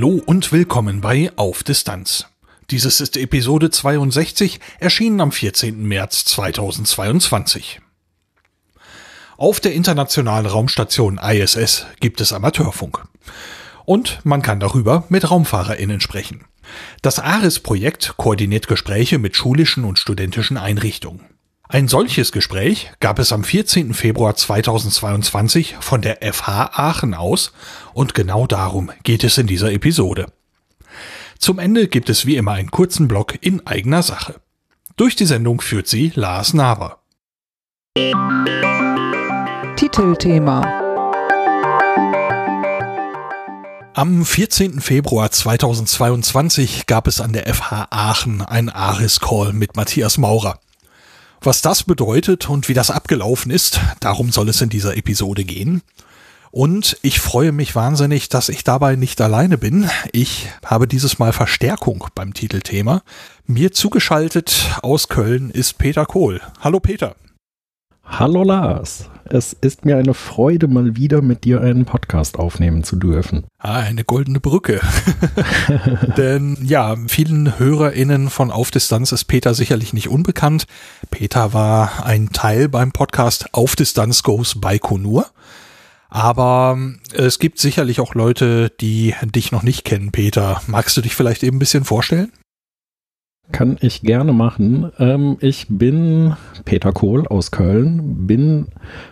Hallo und willkommen bei Auf Distanz. Dieses ist Episode 62, erschienen am 14. März 2022. Auf der internationalen Raumstation ISS gibt es Amateurfunk. Und man kann darüber mit RaumfahrerInnen sprechen. Das ARIS-Projekt koordiniert Gespräche mit schulischen und studentischen Einrichtungen. Ein solches Gespräch gab es am 14. Februar 2022 von der FH Aachen aus und genau darum geht es in dieser Episode. Zum Ende gibt es wie immer einen kurzen Block in eigener Sache. Durch die Sendung führt sie Lars Naber. Titelthema Am 14. Februar 2022 gab es an der FH Aachen ein ARIS-Call mit Matthias Maurer. Was das bedeutet und wie das abgelaufen ist, darum soll es in dieser Episode gehen. Und ich freue mich wahnsinnig, dass ich dabei nicht alleine bin. Ich habe dieses Mal Verstärkung beim Titelthema. Mir zugeschaltet aus Köln ist Peter Kohl. Hallo Peter. Hallo Lars. Es ist mir eine Freude, mal wieder mit dir einen Podcast aufnehmen zu dürfen. Ah, eine goldene Brücke. Denn ja, vielen HörerInnen von Auf Distanz ist Peter sicherlich nicht unbekannt. Peter war ein Teil beim Podcast Auf Distanz Goes Baikonur. Aber äh, es gibt sicherlich auch Leute, die dich noch nicht kennen, Peter. Magst du dich vielleicht eben ein bisschen vorstellen? Kann ich gerne machen. Ähm, ich bin Peter Kohl aus Köln, bin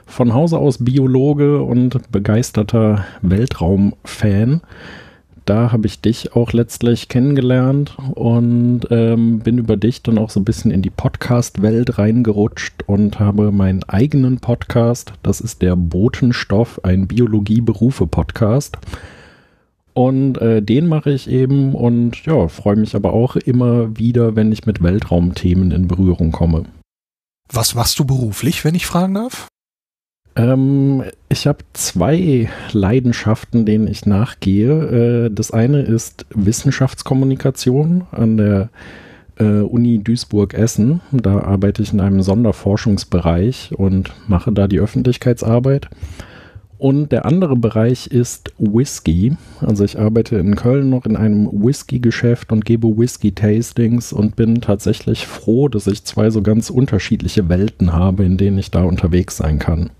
von Hause aus Biologe und begeisterter Weltraumfan da habe ich dich auch letztlich kennengelernt und ähm, bin über dich dann auch so ein bisschen in die Podcast-Welt reingerutscht und habe meinen eigenen Podcast. Das ist der Botenstoff, ein Biologie-Berufe-Podcast. Und äh, den mache ich eben und ja, freue mich aber auch immer wieder, wenn ich mit Weltraumthemen in Berührung komme. Was machst du beruflich, wenn ich fragen darf? Ähm, ich habe zwei Leidenschaften, denen ich nachgehe. Äh, das eine ist Wissenschaftskommunikation an der äh, Uni Duisburg-Essen. Da arbeite ich in einem Sonderforschungsbereich und mache da die Öffentlichkeitsarbeit. Und der andere Bereich ist Whisky. Also ich arbeite in Köln noch in einem Whisky-Geschäft und gebe Whisky-Tastings und bin tatsächlich froh, dass ich zwei so ganz unterschiedliche Welten habe, in denen ich da unterwegs sein kann.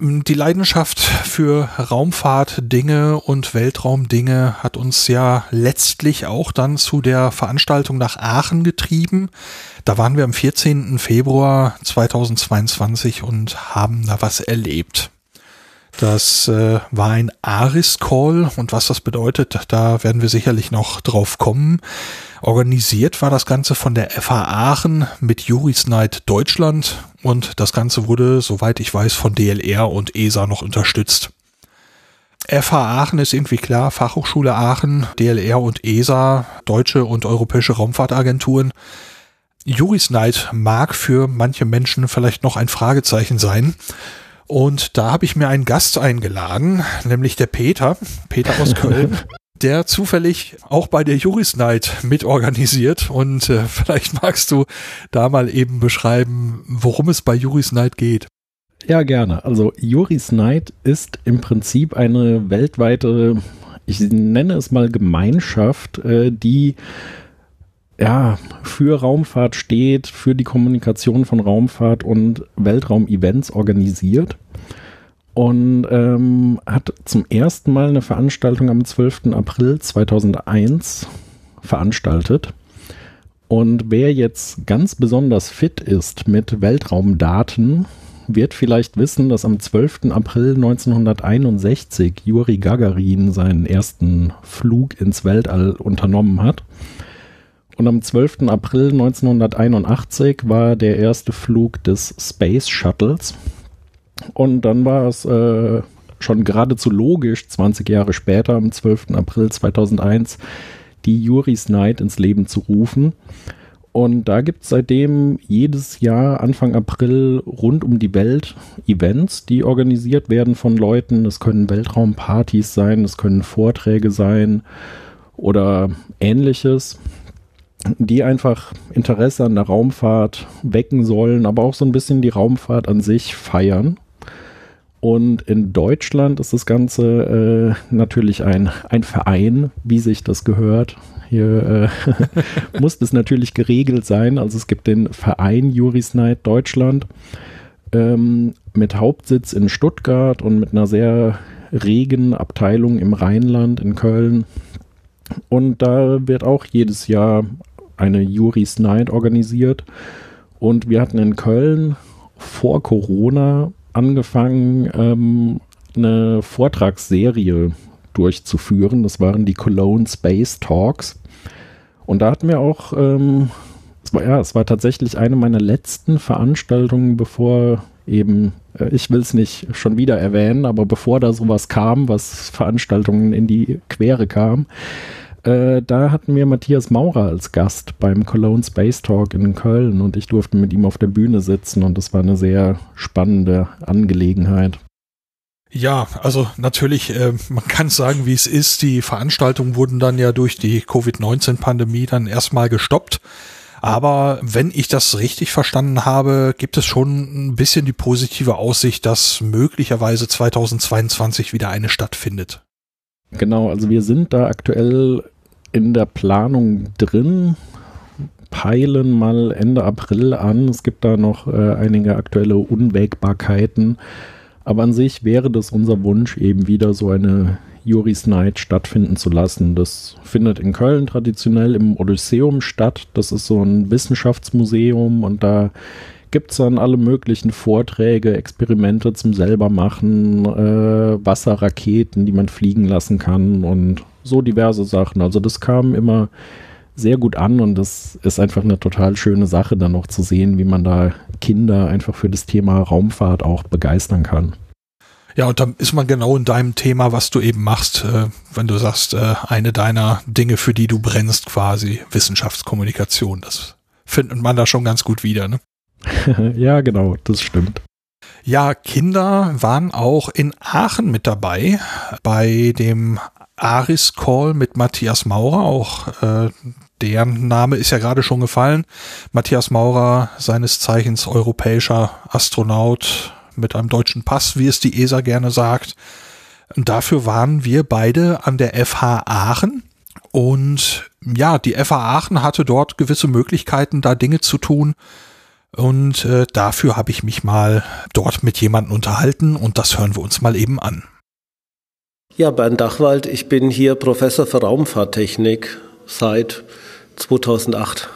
Die Leidenschaft für Raumfahrtdinge und Weltraumdinge hat uns ja letztlich auch dann zu der Veranstaltung nach Aachen getrieben. Da waren wir am 14. Februar 2022 und haben da was erlebt. Das äh, war ein Aris-Call und was das bedeutet, da werden wir sicherlich noch drauf kommen. Organisiert war das Ganze von der FH Aachen mit Juris Night Deutschland und das Ganze wurde, soweit ich weiß, von DLR und ESA noch unterstützt. FH Aachen ist irgendwie klar, Fachhochschule Aachen, DLR und ESA, deutsche und europäische Raumfahrtagenturen. Juris Night mag für manche Menschen vielleicht noch ein Fragezeichen sein. Und da habe ich mir einen Gast eingeladen, nämlich der Peter, Peter aus Köln, der zufällig auch bei der Juris Night mitorganisiert. Und äh, vielleicht magst du da mal eben beschreiben, worum es bei Juris Night geht. Ja, gerne. Also Juris Night ist im Prinzip eine weltweite, ich nenne es mal Gemeinschaft, äh, die ja, für Raumfahrt steht, für die Kommunikation von Raumfahrt und Weltraumevents organisiert und ähm, hat zum ersten Mal eine Veranstaltung am 12. April 2001 veranstaltet. Und wer jetzt ganz besonders fit ist mit Weltraumdaten, wird vielleicht wissen, dass am 12. April 1961 Juri Gagarin seinen ersten Flug ins Weltall unternommen hat. Und am 12. April 1981 war der erste Flug des Space Shuttles. Und dann war es äh, schon geradezu logisch, 20 Jahre später, am 12. April 2001, die Juris Night ins Leben zu rufen. Und da gibt es seitdem jedes Jahr Anfang April rund um die Welt Events, die organisiert werden von Leuten. Es können Weltraumpartys sein, es können Vorträge sein oder ähnliches, die einfach Interesse an der Raumfahrt wecken sollen, aber auch so ein bisschen die Raumfahrt an sich feiern. Und in Deutschland ist das Ganze äh, natürlich ein, ein Verein, wie sich das gehört. Hier äh, muss das natürlich geregelt sein. Also es gibt den Verein Juris Night Deutschland ähm, mit Hauptsitz in Stuttgart und mit einer sehr regen Abteilung im Rheinland in Köln. Und da wird auch jedes Jahr eine Juris Night organisiert. Und wir hatten in Köln vor Corona angefangen, ähm, eine Vortragsserie durchzuführen. Das waren die Cologne Space Talks. Und da hatten wir auch, ähm, es war, ja, es war tatsächlich eine meiner letzten Veranstaltungen, bevor eben, äh, ich will es nicht schon wieder erwähnen, aber bevor da sowas kam, was Veranstaltungen in die Quere kam, äh, da hatten wir Matthias Maurer als Gast beim Cologne Space Talk in Köln und ich durfte mit ihm auf der Bühne sitzen und das war eine sehr spannende Angelegenheit. Ja, also natürlich, äh, man kann sagen, wie es ist. Die Veranstaltungen wurden dann ja durch die Covid-19-Pandemie dann erstmal gestoppt. Aber wenn ich das richtig verstanden habe, gibt es schon ein bisschen die positive Aussicht, dass möglicherweise 2022 wieder eine stattfindet. Genau, also wir sind da aktuell in der Planung drin, peilen mal Ende April an. Es gibt da noch äh, einige aktuelle Unwägbarkeiten. Aber an sich wäre das unser Wunsch, eben wieder so eine Juris Night stattfinden zu lassen. Das findet in Köln traditionell im Odysseum statt. Das ist so ein Wissenschaftsmuseum und da gibt es dann alle möglichen Vorträge, Experimente zum selbermachen, äh, Wasserraketen, die man fliegen lassen kann und so diverse Sachen. Also das kam immer sehr gut an und das ist einfach eine total schöne Sache, dann noch zu sehen, wie man da Kinder einfach für das Thema Raumfahrt auch begeistern kann. Ja, und dann ist man genau in deinem Thema, was du eben machst, äh, wenn du sagst, äh, eine deiner Dinge, für die du brennst, quasi Wissenschaftskommunikation. Das findet man da schon ganz gut wieder, ne? ja, genau, das stimmt. Ja, Kinder waren auch in Aachen mit dabei bei dem Aris Call mit Matthias Maurer. Auch äh, deren Name ist ja gerade schon gefallen. Matthias Maurer, seines Zeichens europäischer Astronaut mit einem deutschen Pass, wie es die ESA gerne sagt. Und dafür waren wir beide an der FH Aachen. Und ja, die FH Aachen hatte dort gewisse Möglichkeiten, da Dinge zu tun, und äh, dafür habe ich mich mal dort mit jemandem unterhalten und das hören wir uns mal eben an. Ja, Bernd Dachwald, ich bin hier Professor für Raumfahrttechnik seit 2008.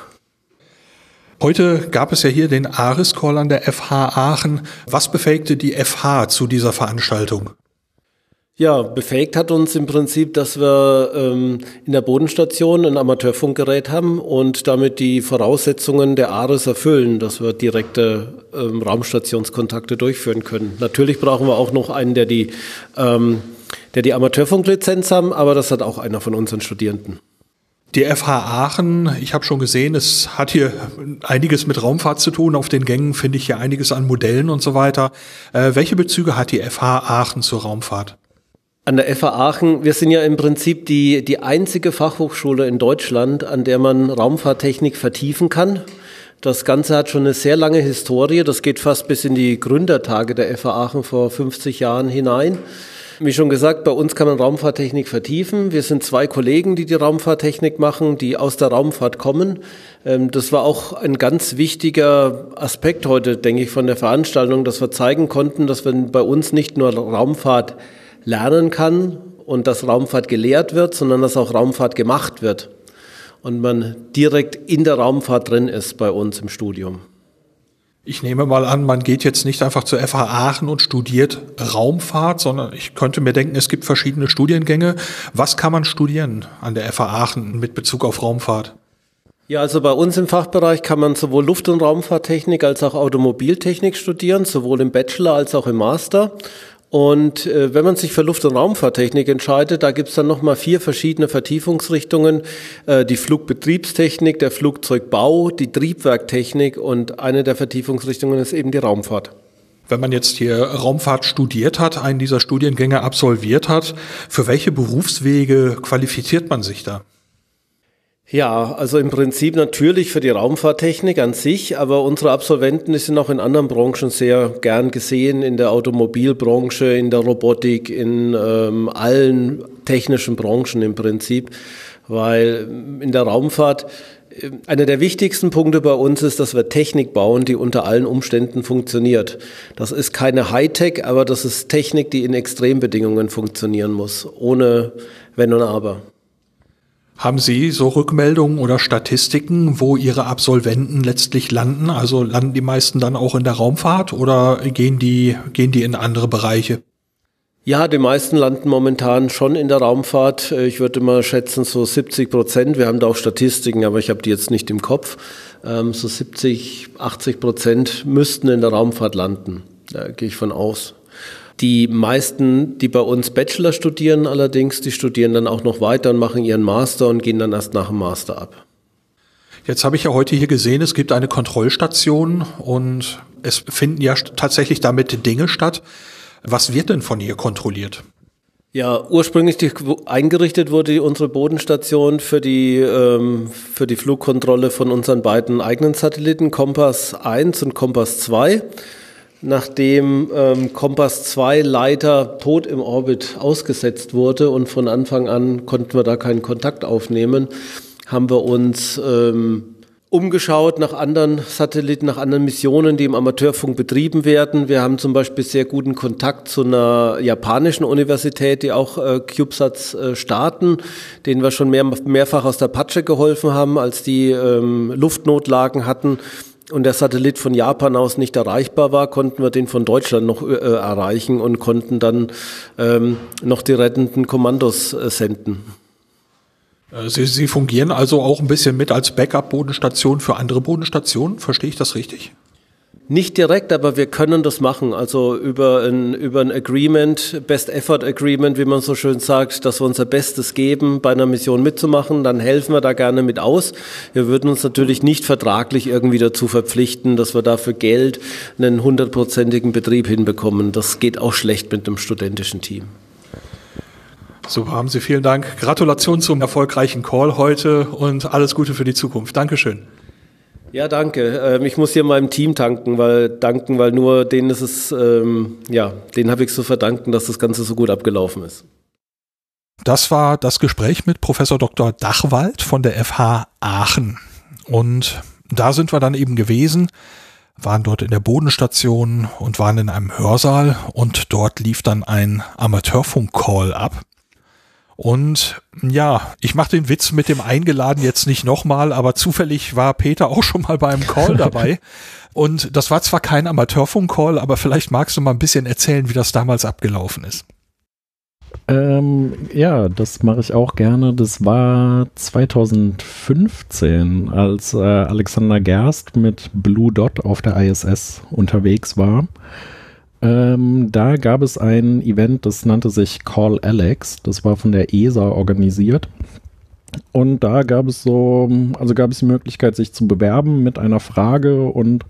Heute gab es ja hier den Aris-Call an der FH Aachen. Was befähigte die FH zu dieser Veranstaltung? Ja, befähigt hat uns im Prinzip, dass wir ähm, in der Bodenstation ein Amateurfunkgerät haben und damit die Voraussetzungen der ARES erfüllen, dass wir direkte ähm, Raumstationskontakte durchführen können. Natürlich brauchen wir auch noch einen, der die, ähm, der die Amateurfunklizenz haben, aber das hat auch einer von unseren Studierenden. Die FH Aachen, ich habe schon gesehen, es hat hier einiges mit Raumfahrt zu tun. Auf den Gängen finde ich hier einiges an Modellen und so weiter. Äh, welche Bezüge hat die FH Aachen zur Raumfahrt? An der FA Aachen, wir sind ja im Prinzip die, die einzige Fachhochschule in Deutschland, an der man Raumfahrttechnik vertiefen kann. Das Ganze hat schon eine sehr lange Historie. Das geht fast bis in die Gründertage der FA Aachen vor 50 Jahren hinein. Wie schon gesagt, bei uns kann man Raumfahrttechnik vertiefen. Wir sind zwei Kollegen, die die Raumfahrttechnik machen, die aus der Raumfahrt kommen. Ähm, das war auch ein ganz wichtiger Aspekt heute, denke ich, von der Veranstaltung, dass wir zeigen konnten, dass wir bei uns nicht nur Raumfahrt lernen kann und dass Raumfahrt gelehrt wird, sondern dass auch Raumfahrt gemacht wird und man direkt in der Raumfahrt drin ist bei uns im Studium. Ich nehme mal an, man geht jetzt nicht einfach zur FH Aachen und studiert Raumfahrt, sondern ich könnte mir denken, es gibt verschiedene Studiengänge. Was kann man studieren an der FH Aachen mit Bezug auf Raumfahrt? Ja, also bei uns im Fachbereich kann man sowohl Luft- und Raumfahrttechnik als auch Automobiltechnik studieren, sowohl im Bachelor als auch im Master. Und äh, wenn man sich für Luft- und Raumfahrttechnik entscheidet, da gibt's dann nochmal vier verschiedene Vertiefungsrichtungen. Äh, die Flugbetriebstechnik, der Flugzeugbau, die Triebwerktechnik und eine der Vertiefungsrichtungen ist eben die Raumfahrt. Wenn man jetzt hier Raumfahrt studiert hat, einen dieser Studiengänge absolviert hat, für welche Berufswege qualifiziert man sich da? Ja, also im Prinzip natürlich für die Raumfahrttechnik an sich, aber unsere Absolventen sind auch in anderen Branchen sehr gern gesehen, in der Automobilbranche, in der Robotik, in ähm, allen technischen Branchen im Prinzip, weil in der Raumfahrt äh, einer der wichtigsten Punkte bei uns ist, dass wir Technik bauen, die unter allen Umständen funktioniert. Das ist keine Hightech, aber das ist Technik, die in Extrembedingungen funktionieren muss, ohne Wenn und Aber. Haben Sie so Rückmeldungen oder Statistiken, wo Ihre Absolventen letztlich landen? Also landen die meisten dann auch in der Raumfahrt oder gehen die, gehen die in andere Bereiche? Ja, die meisten landen momentan schon in der Raumfahrt. Ich würde mal schätzen, so 70 Prozent. Wir haben da auch Statistiken, aber ich habe die jetzt nicht im Kopf. Ähm, so 70, 80 Prozent müssten in der Raumfahrt landen. Da gehe ich von aus. Die meisten, die bei uns Bachelor studieren allerdings, die studieren dann auch noch weiter und machen ihren Master und gehen dann erst nach dem Master ab. Jetzt habe ich ja heute hier gesehen, es gibt eine Kontrollstation und es finden ja tatsächlich damit Dinge statt. Was wird denn von hier kontrolliert? Ja, ursprünglich die, eingerichtet wurde unsere Bodenstation für die, ähm, für die Flugkontrolle von unseren beiden eigenen Satelliten, Kompass 1 und Kompass 2 nachdem ähm, Kompass 2 Leiter tot im Orbit ausgesetzt wurde und von Anfang an konnten wir da keinen Kontakt aufnehmen, haben wir uns ähm, umgeschaut nach anderen Satelliten, nach anderen Missionen, die im Amateurfunk betrieben werden. Wir haben zum Beispiel sehr guten Kontakt zu einer japanischen Universität, die auch äh, CubeSats äh, starten, denen wir schon mehr, mehrfach aus der Patsche geholfen haben, als die ähm, Luftnotlagen hatten und der Satellit von Japan aus nicht erreichbar war, konnten wir den von Deutschland noch äh, erreichen und konnten dann ähm, noch die rettenden Kommandos äh, senden. Äh, Sie, Sie fungieren also auch ein bisschen mit als Backup-Bodenstation für andere Bodenstationen, verstehe ich das richtig? Nicht direkt, aber wir können das machen. Also über ein, über ein Agreement, Best Effort Agreement, wie man so schön sagt, dass wir unser Bestes geben, bei einer Mission mitzumachen, dann helfen wir da gerne mit aus. Wir würden uns natürlich nicht vertraglich irgendwie dazu verpflichten, dass wir dafür Geld einen hundertprozentigen Betrieb hinbekommen. Das geht auch schlecht mit einem studentischen Team. Super, haben Sie vielen Dank. Gratulation zum erfolgreichen Call heute und alles Gute für die Zukunft. Dankeschön. Ja, danke. Ähm, ich muss hier meinem Team danken, weil danken, weil nur denen ist es, ähm, ja, denen habe ich zu verdanken, dass das Ganze so gut abgelaufen ist. Das war das Gespräch mit Professor Dr. Dachwald von der FH Aachen. Und da sind wir dann eben gewesen, waren dort in der Bodenstation und waren in einem Hörsaal und dort lief dann ein Amateurfunk-Call ab. Und ja, ich mache den Witz mit dem Eingeladen jetzt nicht nochmal, aber zufällig war Peter auch schon mal beim Call dabei. Und das war zwar kein Amateurfunk-Call, aber vielleicht magst du mal ein bisschen erzählen, wie das damals abgelaufen ist. Ähm, ja, das mache ich auch gerne. Das war 2015, als äh, Alexander Gerst mit Blue Dot auf der ISS unterwegs war. Ähm, da gab es ein Event, das nannte sich Call Alex. Das war von der ESA organisiert. Und da gab es so, also gab es die Möglichkeit, sich zu bewerben mit einer Frage und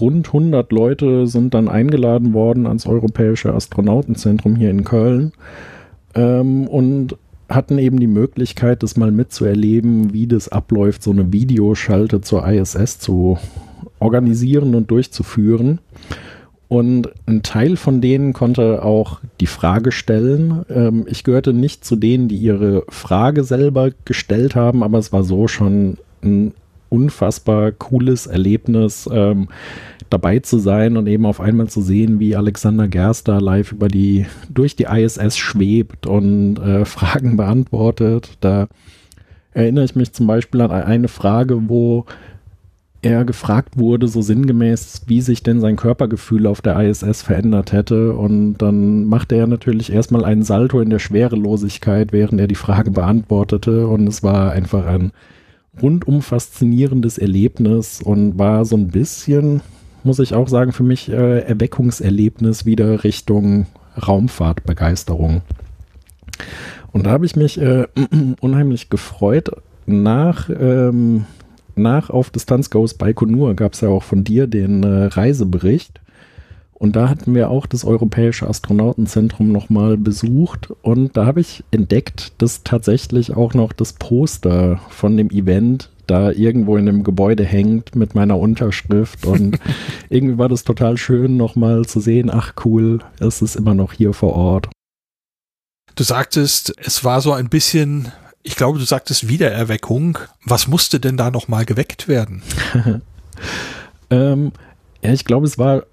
rund 100 Leute sind dann eingeladen worden ans Europäische Astronautenzentrum hier in Köln ähm, und hatten eben die Möglichkeit, das mal mitzuerleben, wie das abläuft, so eine Videoschalte zur ISS zu organisieren und durchzuführen. Und ein Teil von denen konnte auch die Frage stellen. Ähm, ich gehörte nicht zu denen, die ihre Frage selber gestellt haben, aber es war so schon ein unfassbar cooles Erlebnis, ähm, dabei zu sein und eben auf einmal zu sehen, wie Alexander Gerster live über die, durch die ISS schwebt und äh, Fragen beantwortet. Da erinnere ich mich zum Beispiel an eine Frage, wo er gefragt wurde, so sinngemäß, wie sich denn sein Körpergefühl auf der ISS verändert hätte. Und dann machte er natürlich erstmal einen Salto in der Schwerelosigkeit, während er die Frage beantwortete. Und es war einfach ein rundum faszinierendes Erlebnis und war so ein bisschen, muss ich auch sagen, für mich äh, Erweckungserlebnis wieder Richtung Raumfahrtbegeisterung. Und da habe ich mich äh, unheimlich gefreut. Nach, ähm, nach Auf Distanz Goes Baikonur gab es ja auch von dir den äh, Reisebericht. Und da hatten wir auch das Europäische Astronautenzentrum nochmal besucht. Und da habe ich entdeckt, dass tatsächlich auch noch das Poster von dem Event da irgendwo in dem Gebäude hängt mit meiner Unterschrift. Und irgendwie war das total schön, nochmal zu sehen, ach cool, es ist immer noch hier vor Ort. Du sagtest, es war so ein bisschen, ich glaube, du sagtest Wiedererweckung. Was musste denn da nochmal geweckt werden? ähm, ja, ich glaube, es war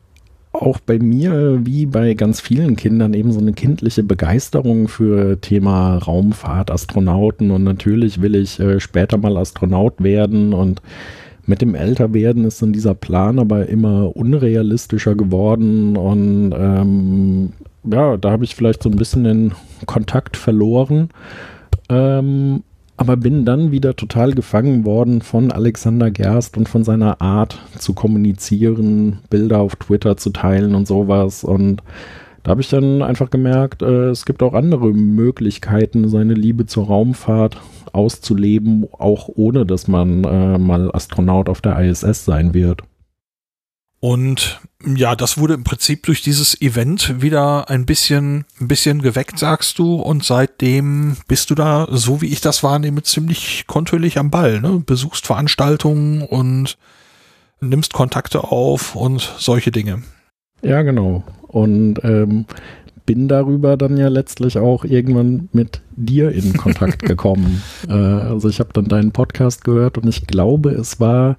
auch bei mir, wie bei ganz vielen Kindern, eben so eine kindliche Begeisterung für Thema Raumfahrt, Astronauten und natürlich will ich äh, später mal Astronaut werden und mit dem Älterwerden ist dann dieser Plan aber immer unrealistischer geworden und ähm, ja, da habe ich vielleicht so ein bisschen den Kontakt verloren. Ähm, aber bin dann wieder total gefangen worden von Alexander Gerst und von seiner Art zu kommunizieren, Bilder auf Twitter zu teilen und sowas. Und da habe ich dann einfach gemerkt, äh, es gibt auch andere Möglichkeiten, seine Liebe zur Raumfahrt auszuleben, auch ohne dass man äh, mal Astronaut auf der ISS sein wird. Und ja, das wurde im Prinzip durch dieses Event wieder ein bisschen, ein bisschen geweckt, sagst du. Und seitdem bist du da, so wie ich das wahrnehme, ziemlich kontinuierlich am Ball. Ne? Besuchst Veranstaltungen und nimmst Kontakte auf und solche Dinge. Ja, genau. Und ähm, bin darüber dann ja letztlich auch irgendwann mit dir in Kontakt gekommen. äh, also ich habe dann deinen Podcast gehört und ich glaube, es war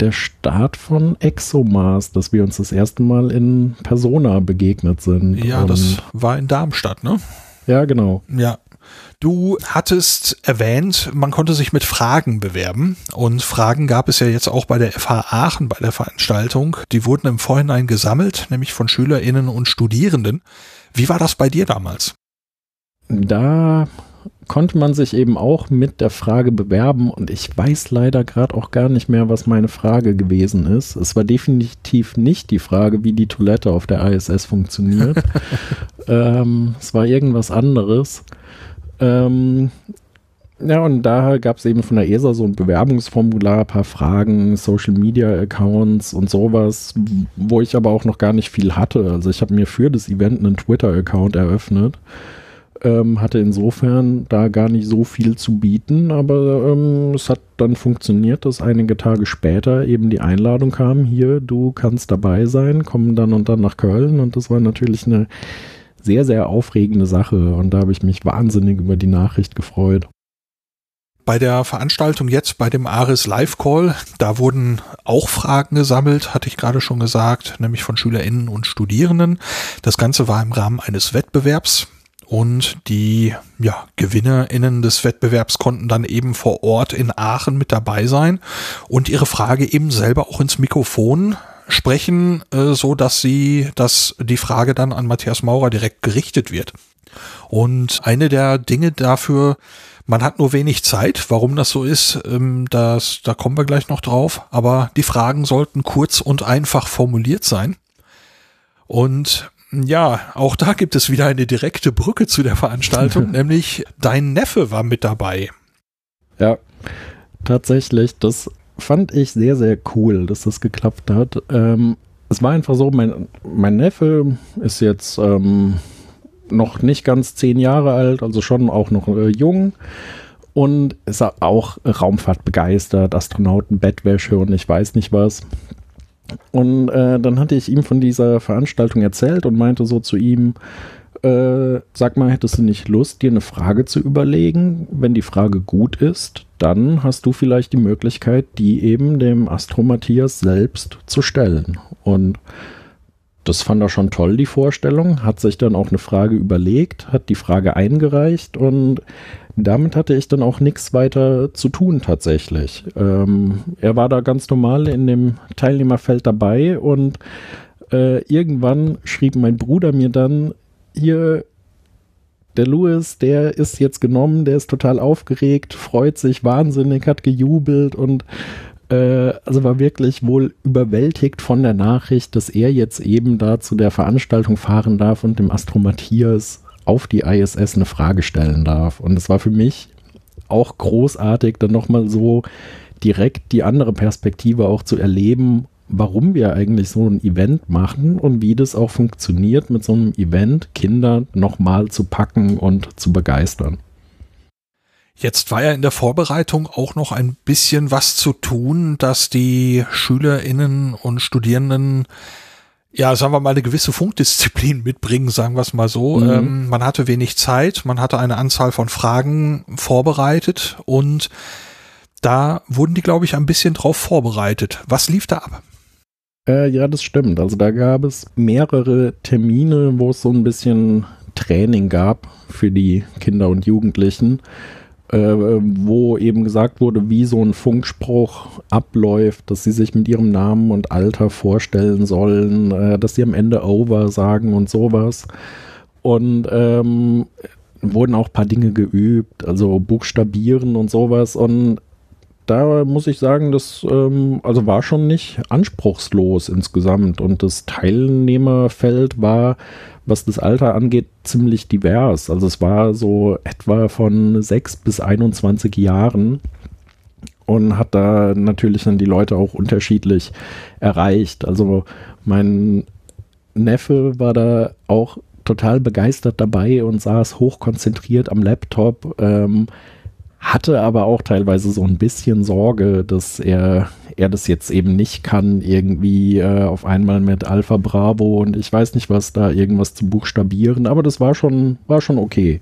der Start von ExoMars, dass wir uns das erste Mal in Persona begegnet sind. Ja, Und das war in Darmstadt, ne? Ja, genau. Ja. Du hattest erwähnt, man konnte sich mit Fragen bewerben und Fragen gab es ja jetzt auch bei der FH Aachen bei der Veranstaltung. Die wurden im Vorhinein gesammelt, nämlich von Schülerinnen und Studierenden. Wie war das bei dir damals? Da konnte man sich eben auch mit der Frage bewerben und ich weiß leider gerade auch gar nicht mehr, was meine Frage gewesen ist. Es war definitiv nicht die Frage, wie die Toilette auf der ISS funktioniert. ähm, es war irgendwas anderes. Ähm, ja, und da gab es eben von der ESA so ein Bewerbungsformular, ein paar Fragen, Social Media Accounts und sowas, wo ich aber auch noch gar nicht viel hatte. Also ich habe mir für das Event einen Twitter-Account eröffnet ähm, hatte insofern da gar nicht so viel zu bieten, aber ähm, es hat dann funktioniert, dass einige Tage später eben die Einladung kam, hier, du kannst dabei sein, kommen dann und dann nach Köln und das war natürlich eine sehr, sehr aufregende Sache und da habe ich mich wahnsinnig über die Nachricht gefreut. Bei der Veranstaltung jetzt, bei dem Aris Live Call, da wurden auch Fragen gesammelt, hatte ich gerade schon gesagt, nämlich von SchülerInnen und Studierenden. Das Ganze war im Rahmen eines Wettbewerbs. Und die ja, GewinnerInnen des Wettbewerbs konnten dann eben vor Ort in Aachen mit dabei sein und ihre Frage eben selber auch ins Mikrofon sprechen, äh, so dass sie, dass die Frage dann an Matthias Maurer direkt gerichtet wird. Und eine der Dinge dafür, man hat nur wenig Zeit, warum das so ist, ähm, das, da kommen wir gleich noch drauf, aber die Fragen sollten kurz und einfach formuliert sein. Und ja, auch da gibt es wieder eine direkte Brücke zu der Veranstaltung, nämlich dein Neffe war mit dabei. Ja, tatsächlich, das fand ich sehr, sehr cool, dass das geklappt hat. Ähm, es war einfach so, mein, mein Neffe ist jetzt ähm, noch nicht ganz zehn Jahre alt, also schon auch noch äh, jung und ist auch Raumfahrt begeistert, Astronauten, Bettwäsche und ich weiß nicht was. Und äh, dann hatte ich ihm von dieser Veranstaltung erzählt und meinte so zu ihm, äh, sag mal, hättest du nicht Lust, dir eine Frage zu überlegen? Wenn die Frage gut ist, dann hast du vielleicht die Möglichkeit, die eben dem Astro Matthias selbst zu stellen. Und das fand er schon toll, die Vorstellung, hat sich dann auch eine Frage überlegt, hat die Frage eingereicht und damit hatte ich dann auch nichts weiter zu tun tatsächlich. Ähm, er war da ganz normal in dem Teilnehmerfeld dabei und äh, irgendwann schrieb mein Bruder mir dann, hier, der Louis, der ist jetzt genommen, der ist total aufgeregt, freut sich wahnsinnig, hat gejubelt und äh, also war wirklich wohl überwältigt von der Nachricht, dass er jetzt eben da zu der Veranstaltung fahren darf und dem Astro Matthias auf die ISS eine Frage stellen darf. Und es war für mich auch großartig, dann nochmal so direkt die andere Perspektive auch zu erleben, warum wir eigentlich so ein Event machen und wie das auch funktioniert, mit so einem Event Kinder nochmal zu packen und zu begeistern. Jetzt war ja in der Vorbereitung auch noch ein bisschen was zu tun, dass die SchülerInnen und Studierenden ja, sagen wir mal, eine gewisse Funkdisziplin mitbringen, sagen wir es mal so. Mhm. Ähm, man hatte wenig Zeit, man hatte eine Anzahl von Fragen vorbereitet und da wurden die, glaube ich, ein bisschen drauf vorbereitet. Was lief da ab? Äh, ja, das stimmt. Also da gab es mehrere Termine, wo es so ein bisschen Training gab für die Kinder und Jugendlichen äh, wo eben gesagt wurde, wie so ein Funkspruch abläuft, dass sie sich mit ihrem Namen und Alter vorstellen sollen, äh, dass sie am Ende Over sagen und sowas. Und ähm, wurden auch ein paar Dinge geübt, also Buchstabieren und sowas. Und da muss ich sagen, das ähm, also war schon nicht anspruchslos insgesamt. Und das Teilnehmerfeld war was das Alter angeht, ziemlich divers. Also es war so etwa von 6 bis 21 Jahren und hat da natürlich dann die Leute auch unterschiedlich erreicht. Also mein Neffe war da auch total begeistert dabei und saß hochkonzentriert am Laptop. Ähm, hatte aber auch teilweise so ein bisschen Sorge, dass er, er das jetzt eben nicht kann, irgendwie äh, auf einmal mit Alpha Bravo und ich weiß nicht was, da irgendwas zu buchstabieren, aber das war schon, war schon okay.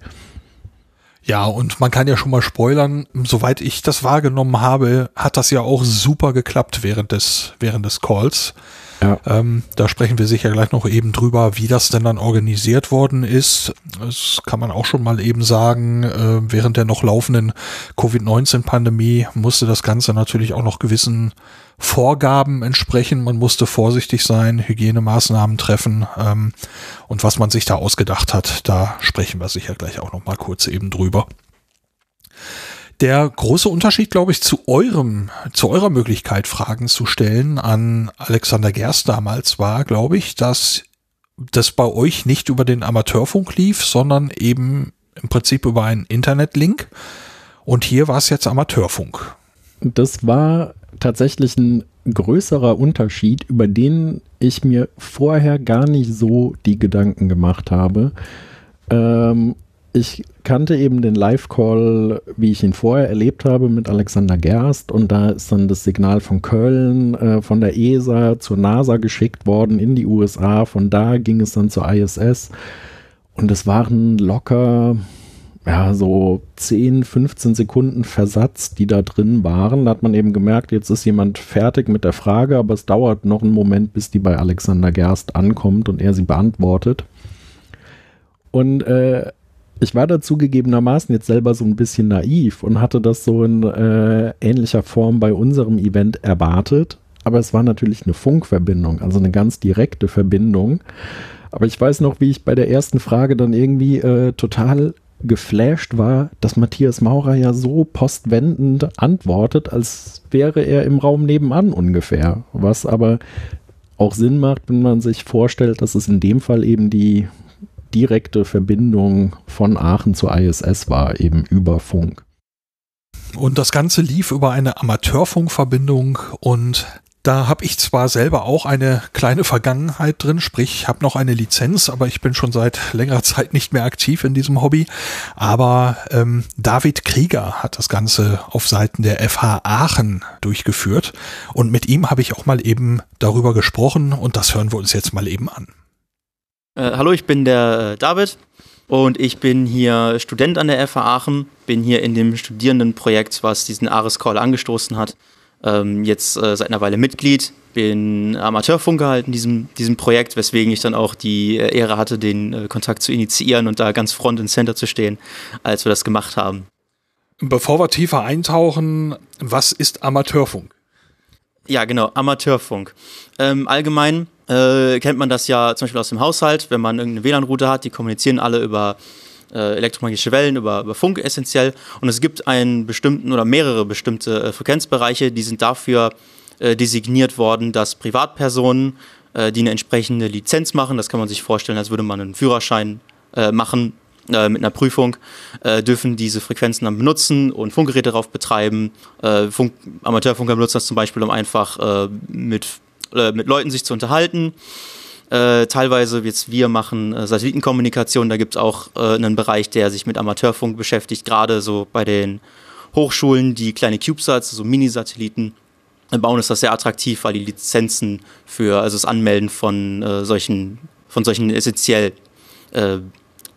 Ja, und man kann ja schon mal spoilern, soweit ich das wahrgenommen habe, hat das ja auch super geklappt während des, während des Calls. Ja. Ähm, da sprechen wir sicher gleich noch eben drüber, wie das denn dann organisiert worden ist. Das kann man auch schon mal eben sagen. Äh, während der noch laufenden Covid-19-Pandemie musste das Ganze natürlich auch noch gewissen Vorgaben entsprechen. Man musste vorsichtig sein, Hygienemaßnahmen treffen. Ähm, und was man sich da ausgedacht hat, da sprechen wir sicher gleich auch noch mal kurz eben drüber. Der große Unterschied, glaube ich, zu eurem, zu eurer Möglichkeit, Fragen zu stellen an Alexander Gerst damals war, glaube ich, dass das bei euch nicht über den Amateurfunk lief, sondern eben im Prinzip über einen Internetlink. Und hier war es jetzt Amateurfunk. Das war tatsächlich ein größerer Unterschied, über den ich mir vorher gar nicht so die Gedanken gemacht habe. Ähm, ich kannte eben den Live-Call, wie ich ihn vorher erlebt habe, mit Alexander Gerst. Und da ist dann das Signal von Köln, äh, von der ESA zur NASA geschickt worden in die USA. Von da ging es dann zur ISS. Und es waren locker, ja, so 10, 15 Sekunden Versatz, die da drin waren. Da hat man eben gemerkt, jetzt ist jemand fertig mit der Frage, aber es dauert noch einen Moment, bis die bei Alexander Gerst ankommt und er sie beantwortet. Und äh, ich war da zugegebenermaßen jetzt selber so ein bisschen naiv und hatte das so in äh, ähnlicher Form bei unserem Event erwartet. Aber es war natürlich eine Funkverbindung, also eine ganz direkte Verbindung. Aber ich weiß noch, wie ich bei der ersten Frage dann irgendwie äh, total geflasht war, dass Matthias Maurer ja so postwendend antwortet, als wäre er im Raum nebenan ungefähr. Was aber auch Sinn macht, wenn man sich vorstellt, dass es in dem Fall eben die direkte Verbindung von Aachen zur ISS war, eben über Funk. Und das Ganze lief über eine Amateurfunkverbindung und da habe ich zwar selber auch eine kleine Vergangenheit drin, sprich, ich habe noch eine Lizenz, aber ich bin schon seit längerer Zeit nicht mehr aktiv in diesem Hobby. Aber ähm, David Krieger hat das Ganze auf Seiten der FH Aachen durchgeführt und mit ihm habe ich auch mal eben darüber gesprochen und das hören wir uns jetzt mal eben an. Äh, hallo, ich bin der äh, David und ich bin hier Student an der FH Aachen, bin hier in dem Studierendenprojekt, was diesen Ares Call angestoßen hat, ähm, jetzt äh, seit einer Weile Mitglied, bin Amateurfunker halt in diesem, diesem Projekt, weswegen ich dann auch die äh, Ehre hatte, den Kontakt zu initiieren und da ganz front und center zu stehen, als wir das gemacht haben. Bevor wir tiefer eintauchen, was ist Amateurfunk? Ja, genau, Amateurfunk. Ähm, allgemein äh, kennt man das ja zum Beispiel aus dem Haushalt, wenn man irgendeine WLAN-Router hat, die kommunizieren alle über äh, elektromagnetische Wellen über, über Funk essentiell. Und es gibt einen bestimmten oder mehrere bestimmte äh, Frequenzbereiche, die sind dafür äh, designiert worden, dass Privatpersonen, äh, die eine entsprechende Lizenz machen, das kann man sich vorstellen, als würde man einen Führerschein äh, machen, mit einer Prüfung, dürfen diese Frequenzen dann benutzen und Funkgeräte darauf betreiben. Funk Amateurfunker benutzen das zum Beispiel, um einfach mit, mit Leuten sich zu unterhalten. Äh, teilweise jetzt wir machen äh, Satellitenkommunikation, da gibt es auch äh, einen Bereich, der sich mit Amateurfunk beschäftigt, gerade so bei den Hochschulen, die kleine CubeSats, so Mini-Satelliten bauen, ist das sehr attraktiv, weil die Lizenzen für, also das Anmelden von äh, solchen, von solchen essentiell äh,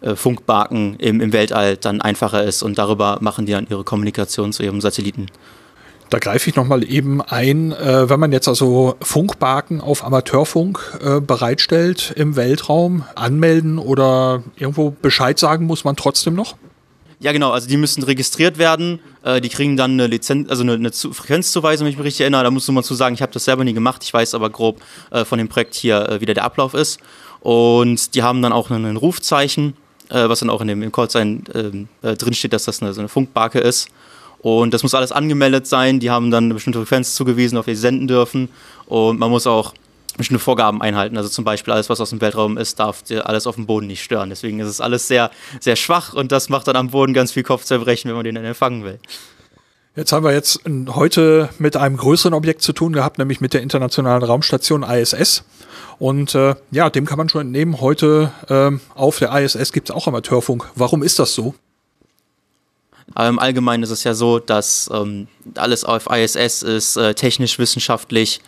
äh, Funkbarken im, im Weltall dann einfacher ist und darüber machen die dann ihre Kommunikation zu ihrem Satelliten. Da greife ich nochmal eben ein, äh, wenn man jetzt also Funkbarken auf Amateurfunk äh, bereitstellt im Weltraum, anmelden oder irgendwo Bescheid sagen muss man trotzdem noch? Ja, genau, also die müssen registriert werden, äh, die kriegen dann eine Lizenz, also eine, eine Frequenzzuweisung, wenn ich mich richtig erinnere. Da muss man zu sagen, ich habe das selber nie gemacht, ich weiß aber grob äh, von dem Projekt hier, äh, wie der Ablauf ist. Und die haben dann auch ein Rufzeichen, äh, was dann auch in dem Callsign ähm, äh, drinsteht, dass das eine, so eine Funkbarke ist. Und das muss alles angemeldet sein. Die haben dann eine bestimmte Frequenz zugewiesen, auf die sie senden dürfen. Und man muss auch bestimmte Vorgaben einhalten. Also zum Beispiel alles, was aus dem Weltraum ist, darf alles auf dem Boden nicht stören. Deswegen ist es alles sehr, sehr schwach und das macht dann am Boden ganz viel Kopfzerbrechen, wenn man den dann empfangen will. Jetzt haben wir jetzt heute mit einem größeren Objekt zu tun gehabt, nämlich mit der Internationalen Raumstation ISS. Und äh, ja, dem kann man schon entnehmen, heute ähm, auf der ISS gibt es auch Amateurfunk. Warum ist das so? Aber im Allgemeinen ist es ja so, dass ähm, alles auf ISS ist äh, technisch, wissenschaftlich,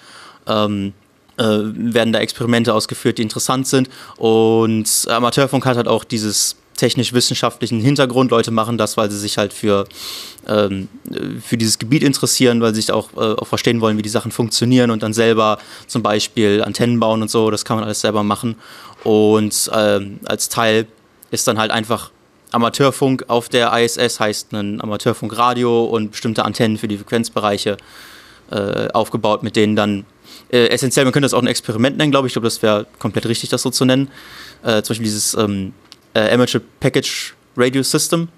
ähm, äh, werden da Experimente ausgeführt, die interessant sind. Und Amateurfunk hat halt auch dieses technisch-wissenschaftlichen Hintergrund. Leute machen das, weil sie sich halt für, ähm, für dieses Gebiet interessieren, weil sie sich auch, äh, auch verstehen wollen, wie die Sachen funktionieren und dann selber zum Beispiel Antennen bauen und so. Das kann man alles selber machen. Und ähm, als Teil ist dann halt einfach Amateurfunk auf der ISS heißt ein Amateurfunkradio und bestimmte Antennen für die Frequenzbereiche äh, aufgebaut, mit denen dann äh, essentiell, man könnte das auch ein Experiment nennen, glaube ich, ich glaube, das wäre komplett richtig, das so zu nennen. Äh, zum Beispiel dieses ähm, äh, Amateur Package Radio System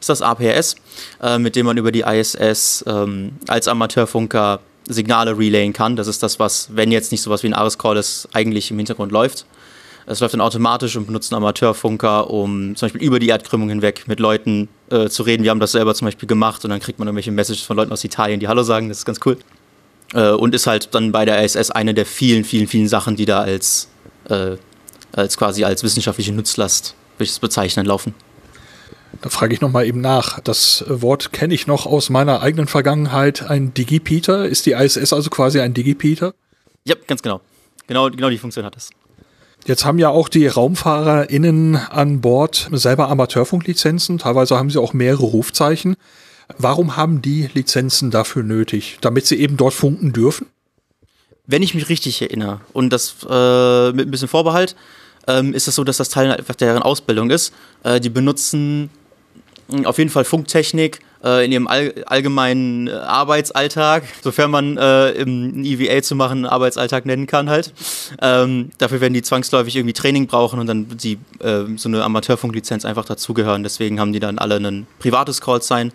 ist das APRS, äh, mit dem man über die ISS ähm, als Amateurfunker Signale relayen kann. Das ist das, was, wenn jetzt nicht sowas wie ein Ares Call ist, eigentlich im Hintergrund läuft. Es läuft dann automatisch und benutzen Amateurfunker, um zum Beispiel über die Erdkrümmung hinweg mit Leuten äh, zu reden. Wir haben das selber zum Beispiel gemacht und dann kriegt man irgendwelche Messages von Leuten aus Italien, die Hallo sagen. Das ist ganz cool. Äh, und ist halt dann bei der ISS eine der vielen, vielen, vielen Sachen, die da als, äh, als quasi als wissenschaftliche Nutzlast, würde ich es bezeichnen, laufen. Da frage ich nochmal eben nach. Das Wort kenne ich noch aus meiner eigenen Vergangenheit. Ein Digipeter. Ist die ISS also quasi ein Digipeter? Ja, ganz genau. Genau, genau die Funktion hat es. Jetzt haben ja auch die RaumfahrerInnen an Bord selber Amateurfunklizenzen. Teilweise haben sie auch mehrere Rufzeichen. Warum haben die Lizenzen dafür nötig? Damit sie eben dort funken dürfen? Wenn ich mich richtig erinnere und das äh, mit ein bisschen Vorbehalt, ähm, ist es so, dass das Teil einfach deren Ausbildung ist. Äh, die benutzen auf jeden Fall Funktechnik äh, in ihrem all allgemeinen äh, Arbeitsalltag, sofern man äh, im EVA zu machen Arbeitsalltag nennen kann halt. Ähm, dafür werden die zwangsläufig irgendwie Training brauchen und dann die äh, so eine Amateurfunklizenz einfach dazugehören. Deswegen haben die dann alle ein privates Call-Sign.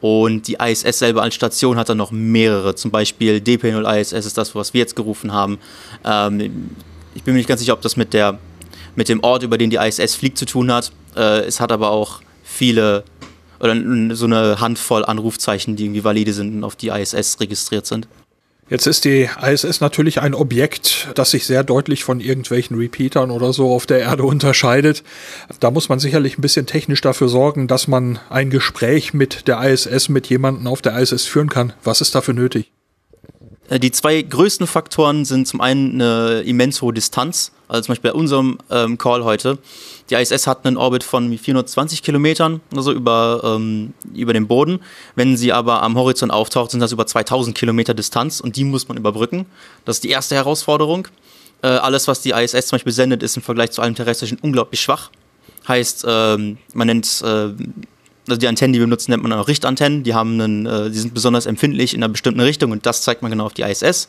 Und die ISS selber als Station hat dann noch mehrere. Zum Beispiel DP0 ISS ist das, was wir jetzt gerufen haben. Ähm, ich bin mir nicht ganz sicher, ob das mit, der, mit dem Ort, über den die ISS fliegt, zu tun hat. Äh, es hat aber auch viele oder so eine Handvoll Anrufzeichen, die irgendwie valide sind und auf die ISS registriert sind. Jetzt ist die ISS natürlich ein Objekt, das sich sehr deutlich von irgendwelchen Repeatern oder so auf der Erde unterscheidet. Da muss man sicherlich ein bisschen technisch dafür sorgen, dass man ein Gespräch mit der ISS, mit jemandem auf der ISS führen kann. Was ist dafür nötig? Äh, die zwei größten Faktoren sind zum einen eine immens hohe Distanz, also zum Beispiel bei unserem ähm, Call heute. Die ISS hat einen Orbit von 420 Kilometern, also über, ähm, über dem Boden. Wenn sie aber am Horizont auftaucht, sind das über 2000 Kilometer Distanz und die muss man überbrücken. Das ist die erste Herausforderung. Äh, alles, was die ISS zum Beispiel sendet, ist im Vergleich zu allem Terrestrischen unglaublich schwach. Heißt, ähm, man nennt äh, also die Antennen, die wir benutzen, nennt man auch Richtantennen. Die haben einen, äh, die sind besonders empfindlich in einer bestimmten Richtung und das zeigt man genau auf die ISS.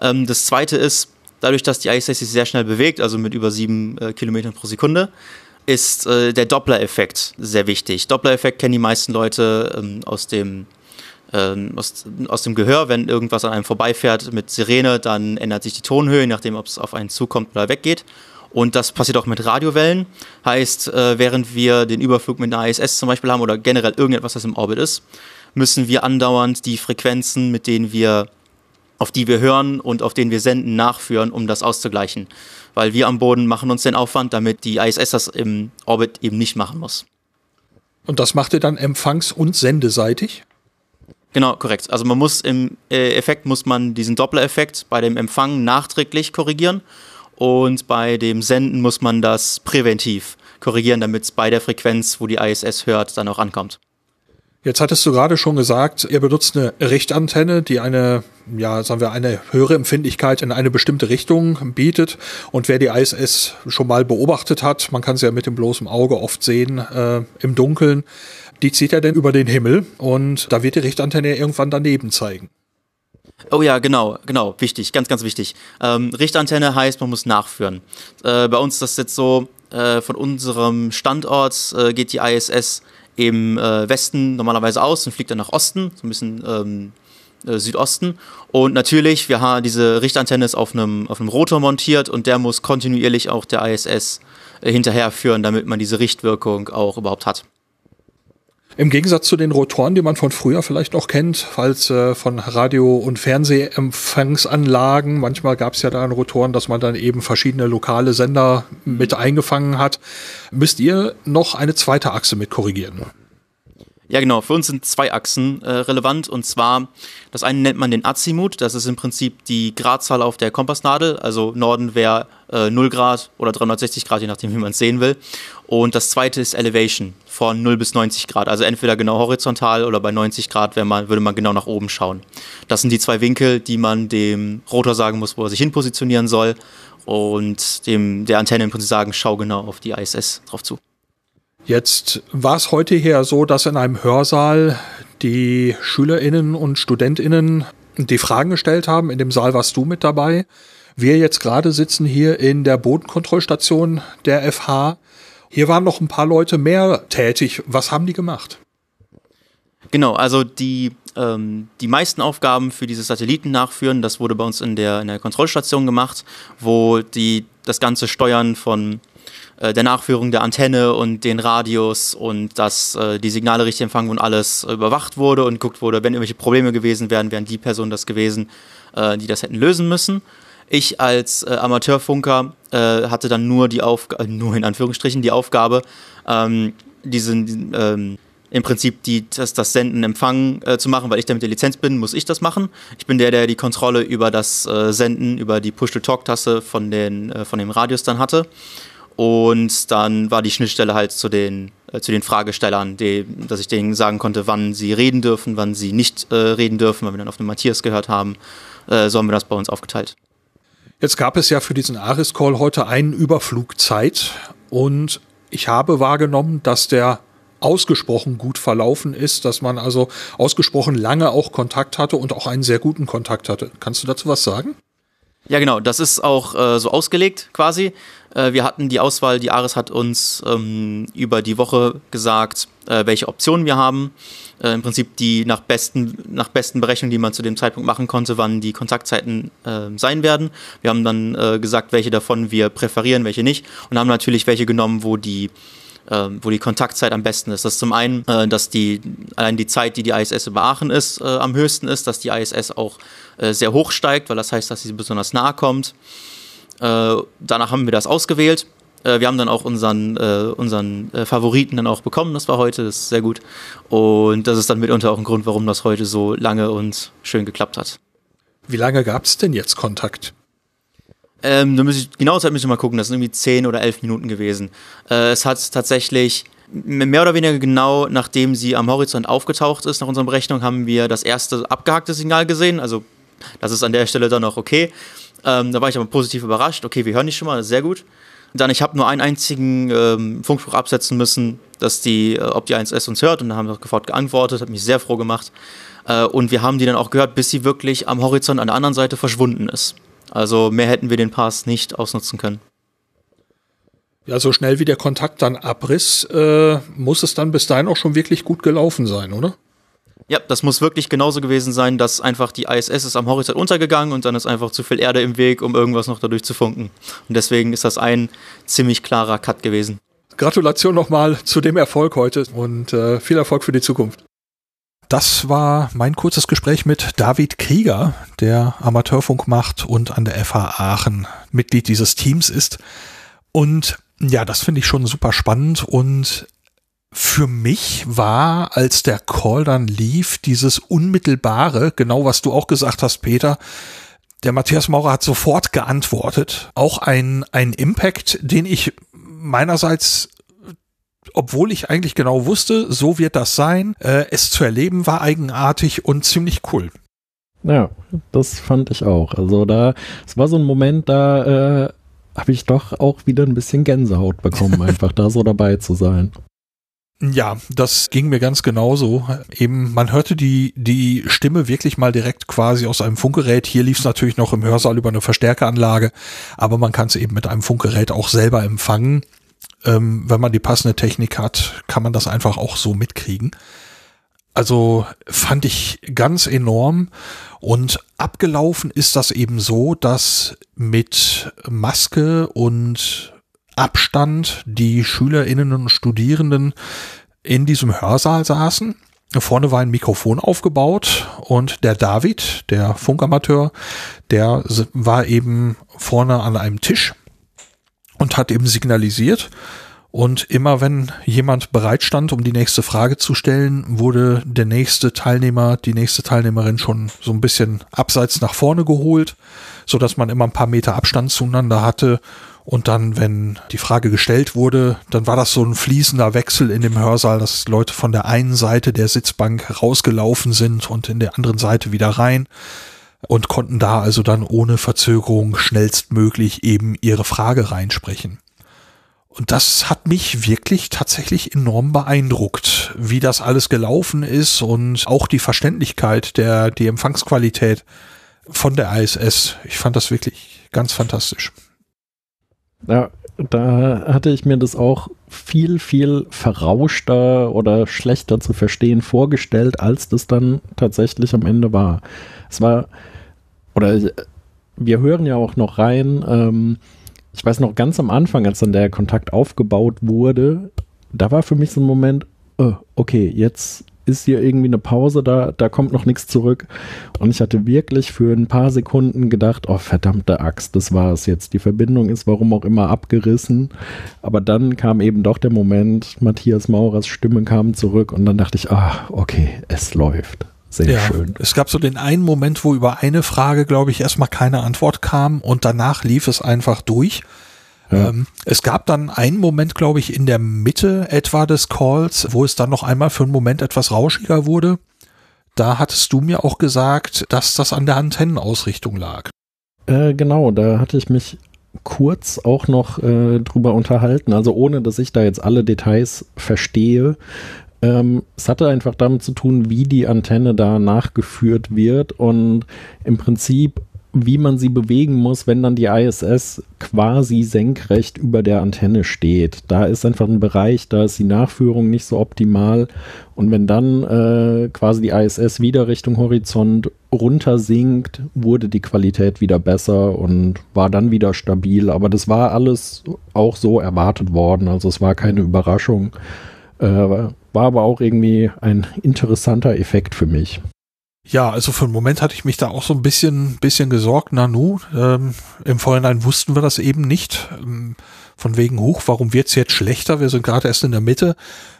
Ähm, das zweite ist, dadurch, dass die ISS sich sehr schnell bewegt, also mit über sieben äh, Kilometern pro Sekunde, ist äh, der Doppler-Effekt sehr wichtig. Doppler-Effekt kennen die meisten Leute ähm, aus dem ähm, aus, aus dem Gehör, wenn irgendwas an einem vorbeifährt mit Sirene, dann ändert sich die Tonhöhe, nachdem ob es auf einen zukommt oder weggeht. Und das passiert auch mit Radiowellen. Heißt, äh, während wir den Überflug mit einer ISS zum Beispiel haben oder generell irgendetwas, das im Orbit ist, müssen wir andauernd die Frequenzen, mit denen wir, auf die wir hören und auf denen wir senden, nachführen, um das auszugleichen. Weil wir am Boden machen uns den Aufwand, damit die ISS das im Orbit eben nicht machen muss. Und das macht ihr dann empfangs- und sendeseitig? Genau, korrekt. Also man muss im äh, Effekt muss man diesen Doppler-Effekt bei dem Empfang nachträglich korrigieren und bei dem Senden muss man das präventiv korrigieren, damit es bei der Frequenz, wo die ISS hört, dann auch ankommt. Jetzt hattest du gerade schon gesagt, ihr benutzt eine Richtantenne, die eine, ja, sagen wir, eine höhere Empfindlichkeit in eine bestimmte Richtung bietet. Und wer die ISS schon mal beobachtet hat, man kann sie ja mit dem bloßen Auge oft sehen äh, im Dunkeln, die zieht er denn über den Himmel und da wird die Richtantenne irgendwann daneben zeigen. Oh ja, genau, genau, wichtig, ganz, ganz wichtig. Ähm, Richtantenne heißt, man muss nachführen. Äh, bei uns ist das jetzt so, äh, von unserem Standort äh, geht die ISS im äh, Westen normalerweise aus und fliegt dann nach Osten, so ein bisschen ähm, äh, Südosten. Und natürlich, wir haben diese Richtantenne auf einem, auf Rotor montiert und der muss kontinuierlich auch der ISS äh, hinterherführen, damit man diese Richtwirkung auch überhaupt hat. Im Gegensatz zu den Rotoren, die man von früher vielleicht noch kennt, falls äh, von Radio- und Fernsehempfangsanlagen, manchmal gab es ja da Rotoren, dass man dann eben verschiedene lokale Sender mit eingefangen hat, müsst ihr noch eine zweite Achse mit korrigieren. Ja, genau. Für uns sind zwei Achsen äh, relevant. Und zwar, das eine nennt man den Azimut. Das ist im Prinzip die Gradzahl auf der Kompassnadel. Also Norden wäre äh, 0 Grad oder 360 Grad, je nachdem, wie man es sehen will. Und das zweite ist Elevation von 0 bis 90 Grad. Also entweder genau horizontal oder bei 90 Grad man, würde man genau nach oben schauen. Das sind die zwei Winkel, die man dem Rotor sagen muss, wo er sich hin positionieren soll. Und dem, der Antenne im Prinzip sagen, schau genau auf die ISS drauf zu. Jetzt war es heute hier so, dass in einem Hörsaal die SchülerInnen und StudentInnen die Fragen gestellt haben. In dem Saal warst du mit dabei. Wir jetzt gerade sitzen hier in der Bodenkontrollstation der FH. Hier waren noch ein paar Leute mehr tätig. Was haben die gemacht? Genau, also die, ähm, die meisten Aufgaben für diese Satelliten nachführen, das wurde bei uns in der, in der Kontrollstation gemacht, wo die das ganze Steuern von äh, der Nachführung der Antenne und den Radios und dass äh, die Signale richtig empfangen und alles überwacht wurde und geguckt wurde, wenn irgendwelche Probleme gewesen wären, wären die Personen das gewesen, äh, die das hätten lösen müssen. Ich als äh, Amateurfunker hatte dann nur die Aufgabe, nur in Anführungsstrichen die Aufgabe, ähm, diesen ähm, im Prinzip die, das, das Senden, Empfangen äh, zu machen, weil ich da mit der Lizenz bin, muss ich das machen. Ich bin der, der die Kontrolle über das äh, Senden, über die Push-to-Talk-Taste von, den, äh, von den Radios dann hatte. Und dann war die Schnittstelle halt zu den, äh, zu den Fragestellern, die, dass ich denen sagen konnte, wann sie reden dürfen, wann sie nicht äh, reden dürfen, weil wir dann auf den Matthias gehört haben. Äh, so haben wir das bei uns aufgeteilt. Jetzt gab es ja für diesen Aris-Call heute einen Überflugzeit und ich habe wahrgenommen, dass der ausgesprochen gut verlaufen ist, dass man also ausgesprochen lange auch Kontakt hatte und auch einen sehr guten Kontakt hatte. Kannst du dazu was sagen? Ja, genau. Das ist auch äh, so ausgelegt quasi. Äh, wir hatten die Auswahl, die Ares hat uns ähm, über die Woche gesagt, äh, welche Optionen wir haben. Äh, Im Prinzip die nach besten, nach besten Berechnungen, die man zu dem Zeitpunkt machen konnte, wann die Kontaktzeiten äh, sein werden. Wir haben dann äh, gesagt, welche davon wir präferieren, welche nicht. Und haben natürlich welche genommen, wo die ähm, wo die Kontaktzeit am besten ist. Das ist zum einen, äh, dass die allein die Zeit, die die ISS über Aachen ist, äh, am höchsten ist, dass die ISS auch äh, sehr hoch steigt, weil das heißt, dass sie besonders nahe kommt. Danach haben wir das ausgewählt. Äh, wir haben dann auch unseren, äh, unseren Favoriten dann auch bekommen. Das war heute, das ist sehr gut. Und das ist dann mitunter auch ein Grund, warum das heute so lange und schön geklappt hat. Wie lange gab es denn jetzt Kontakt? Ähm, da muss ich, genau Zeit müssen wir mal gucken, das sind irgendwie 10 oder 11 Minuten gewesen. Äh, es hat tatsächlich mehr oder weniger genau nachdem sie am Horizont aufgetaucht ist, nach unserer Berechnung, haben wir das erste abgehackte Signal gesehen. Also das ist an der Stelle dann noch okay. Ähm, da war ich aber positiv überrascht. Okay, wir hören dich schon mal, sehr gut. Dann, ich habe nur einen einzigen ähm, Funkspruch absetzen müssen, dass die, äh, ob die 1S uns hört und dann haben wir sofort geantwortet, hat mich sehr froh gemacht. Äh, und wir haben die dann auch gehört, bis sie wirklich am Horizont an der anderen Seite verschwunden ist. Also mehr hätten wir den Pass nicht ausnutzen können. Ja, so schnell wie der Kontakt dann abriss, äh, muss es dann bis dahin auch schon wirklich gut gelaufen sein, oder? Ja, das muss wirklich genauso gewesen sein, dass einfach die ISS ist am Horizont untergegangen und dann ist einfach zu viel Erde im Weg, um irgendwas noch dadurch zu funken. Und deswegen ist das ein ziemlich klarer Cut gewesen. Gratulation nochmal zu dem Erfolg heute und äh, viel Erfolg für die Zukunft. Das war mein kurzes Gespräch mit David Krieger, der Amateurfunk macht und an der FH Aachen Mitglied dieses Teams ist. Und ja, das finde ich schon super spannend und für mich war, als der Call dann lief, dieses unmittelbare, genau was du auch gesagt hast, Peter, der Matthias Maurer hat sofort geantwortet. Auch ein, ein Impact, den ich meinerseits obwohl ich eigentlich genau wusste, so wird das sein, äh, es zu erleben war eigenartig und ziemlich cool. Ja, das fand ich auch. Also da, es war so ein Moment, da äh, habe ich doch auch wieder ein bisschen Gänsehaut bekommen, einfach da so dabei zu sein. Ja, das ging mir ganz genauso. Eben, man hörte die, die Stimme wirklich mal direkt quasi aus einem Funkgerät. Hier lief es natürlich noch im Hörsaal über eine Verstärkeranlage, aber man kann es eben mit einem Funkgerät auch selber empfangen. Ähm, wenn man die passende Technik hat, kann man das einfach auch so mitkriegen. Also fand ich ganz enorm. Und abgelaufen ist das eben so, dass mit Maske und Abstand die Schülerinnen und Studierenden in diesem Hörsaal saßen. Vorne war ein Mikrofon aufgebaut und der David, der Funkamateur, der war eben vorne an einem Tisch und hat eben signalisiert. Und immer wenn jemand bereit stand, um die nächste Frage zu stellen, wurde der nächste Teilnehmer, die nächste Teilnehmerin schon so ein bisschen abseits nach vorne geholt, so dass man immer ein paar Meter Abstand zueinander hatte und dann, wenn die Frage gestellt wurde, dann war das so ein fließender Wechsel in dem Hörsaal, dass Leute von der einen Seite der Sitzbank rausgelaufen sind und in der anderen Seite wieder rein und konnten da also dann ohne Verzögerung schnellstmöglich eben ihre Frage reinsprechen. Und das hat mich wirklich tatsächlich enorm beeindruckt, wie das alles gelaufen ist und auch die Verständlichkeit der, die Empfangsqualität von der ISS. Ich fand das wirklich ganz fantastisch. Ja, da hatte ich mir das auch viel, viel verrauschter oder schlechter zu verstehen vorgestellt, als das dann tatsächlich am Ende war. Es war, oder wir hören ja auch noch rein, ähm, ich weiß noch ganz am Anfang, als dann der Kontakt aufgebaut wurde, da war für mich so ein Moment, oh, okay, jetzt ist hier irgendwie eine Pause, da, da kommt noch nichts zurück. Und ich hatte wirklich für ein paar Sekunden gedacht, oh verdammte Axt, das war es jetzt. Die Verbindung ist warum auch immer abgerissen. Aber dann kam eben doch der Moment, Matthias Maurers Stimme kam zurück und dann dachte ich, ah, okay, es läuft. Sehr ja, schön. Es gab so den einen Moment, wo über eine Frage, glaube ich, erstmal keine Antwort kam und danach lief es einfach durch. Ja. Ähm, es gab dann einen Moment, glaube ich, in der Mitte etwa des Calls, wo es dann noch einmal für einen Moment etwas rauschiger wurde. Da hattest du mir auch gesagt, dass das an der Antennenausrichtung lag. Äh, genau, da hatte ich mich kurz auch noch äh, drüber unterhalten, also ohne dass ich da jetzt alle Details verstehe. Ähm, es hatte einfach damit zu tun, wie die Antenne da nachgeführt wird und im Prinzip wie man sie bewegen muss, wenn dann die ISS quasi senkrecht über der Antenne steht. Da ist einfach ein Bereich, da ist die Nachführung nicht so optimal. Und wenn dann äh, quasi die ISS wieder Richtung Horizont runter sinkt, wurde die Qualität wieder besser und war dann wieder stabil. Aber das war alles auch so erwartet worden. Also es war keine Überraschung. Äh, war aber auch irgendwie ein interessanter Effekt für mich. Ja, also für einen Moment hatte ich mich da auch so ein bisschen, bisschen gesorgt. Nanu, ähm, im Vorhinein wussten wir das eben nicht. Ähm, von wegen hoch, warum wird's jetzt schlechter? Wir sind gerade erst in der Mitte.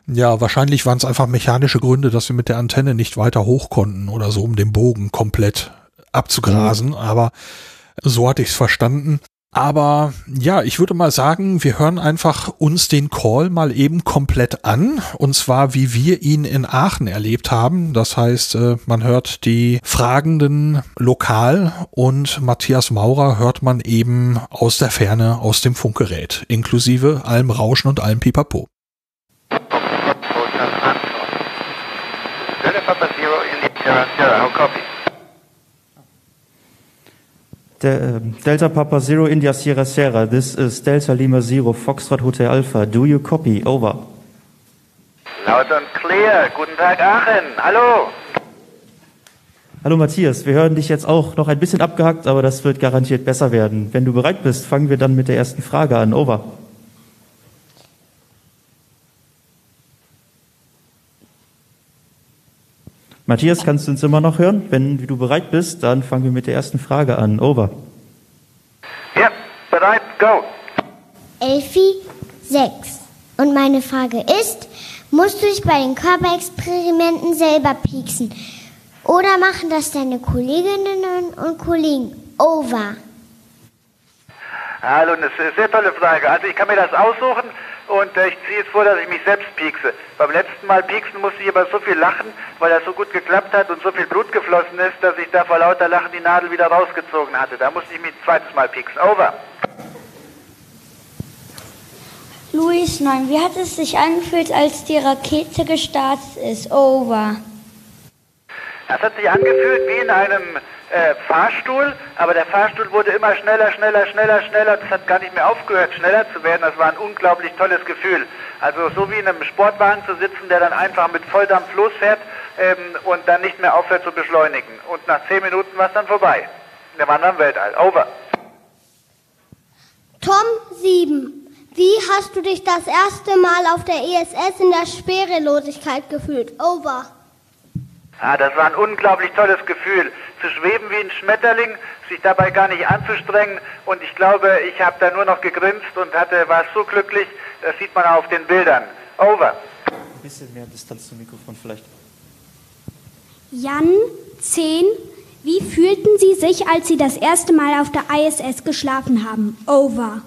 Ja, wahrscheinlich waren es einfach mechanische Gründe, dass wir mit der Antenne nicht weiter hoch konnten oder so, um den Bogen komplett abzugrasen. Aber so hatte ich es verstanden. Aber ja, ich würde mal sagen, wir hören einfach uns den Call mal eben komplett an. Und zwar, wie wir ihn in Aachen erlebt haben. Das heißt, äh, man hört die Fragenden lokal und Matthias Maurer hört man eben aus der Ferne aus dem Funkgerät, inklusive allem Rauschen und allem Pipapo. De Delta Papa Zero India Sierra Sierra. This is Delta Lima Zero Foxtrot Hotel Alpha. Do you copy? Over. Laut und clear. Guten Tag, Aachen. Hallo. Hallo Matthias, wir hören dich jetzt auch noch ein bisschen abgehackt, aber das wird garantiert besser werden. Wenn du bereit bist, fangen wir dann mit der ersten Frage an. Over. Matthias, kannst du uns immer noch hören? Wenn du bereit bist, dann fangen wir mit der ersten Frage an. Over. Ja, bereit, go. Elfi, 6. Und meine Frage ist, musst du dich bei den Körperexperimenten selber pieksen? Oder machen das deine Kolleginnen und Kollegen? Over. Hallo, eine sehr tolle Frage. Also ich kann mir das aussuchen und äh, ich ziehe jetzt vor, dass ich mich selbst piekse. Beim letzten Mal pieksen musste ich aber so viel lachen, weil das so gut geklappt hat und so viel Blut geflossen ist, dass ich da vor lauter Lachen die Nadel wieder rausgezogen hatte. Da musste ich mich ein zweites Mal pieksen. Over. Luis 9, wie hat es sich angefühlt, als die Rakete gestartet ist? Over. Das hat sich angefühlt wie in einem äh, Fahrstuhl, aber der Fahrstuhl wurde immer schneller, schneller, schneller, schneller. Das hat gar nicht mehr aufgehört, schneller zu werden. Das war ein unglaublich tolles Gefühl. Also so wie in einem Sportwagen zu sitzen, der dann einfach mit Volldampf losfährt ähm, und dann nicht mehr aufhört zu beschleunigen. Und nach zehn Minuten war es dann vorbei. In dem anderen Weltall. Over. Tom 7. Wie hast du dich das erste Mal auf der ESS in der Schwerelosigkeit gefühlt? Over. Ah, das war ein unglaublich tolles Gefühl. Zu schweben wie ein Schmetterling, sich dabei gar nicht anzustrengen. Und ich glaube, ich habe da nur noch gegrinst und hatte, war so glücklich. Das sieht man auch auf den Bildern. Over. Ein bisschen mehr Distanz zum Mikrofon vielleicht. Jan 10. Wie fühlten Sie sich, als Sie das erste Mal auf der ISS geschlafen haben? Over.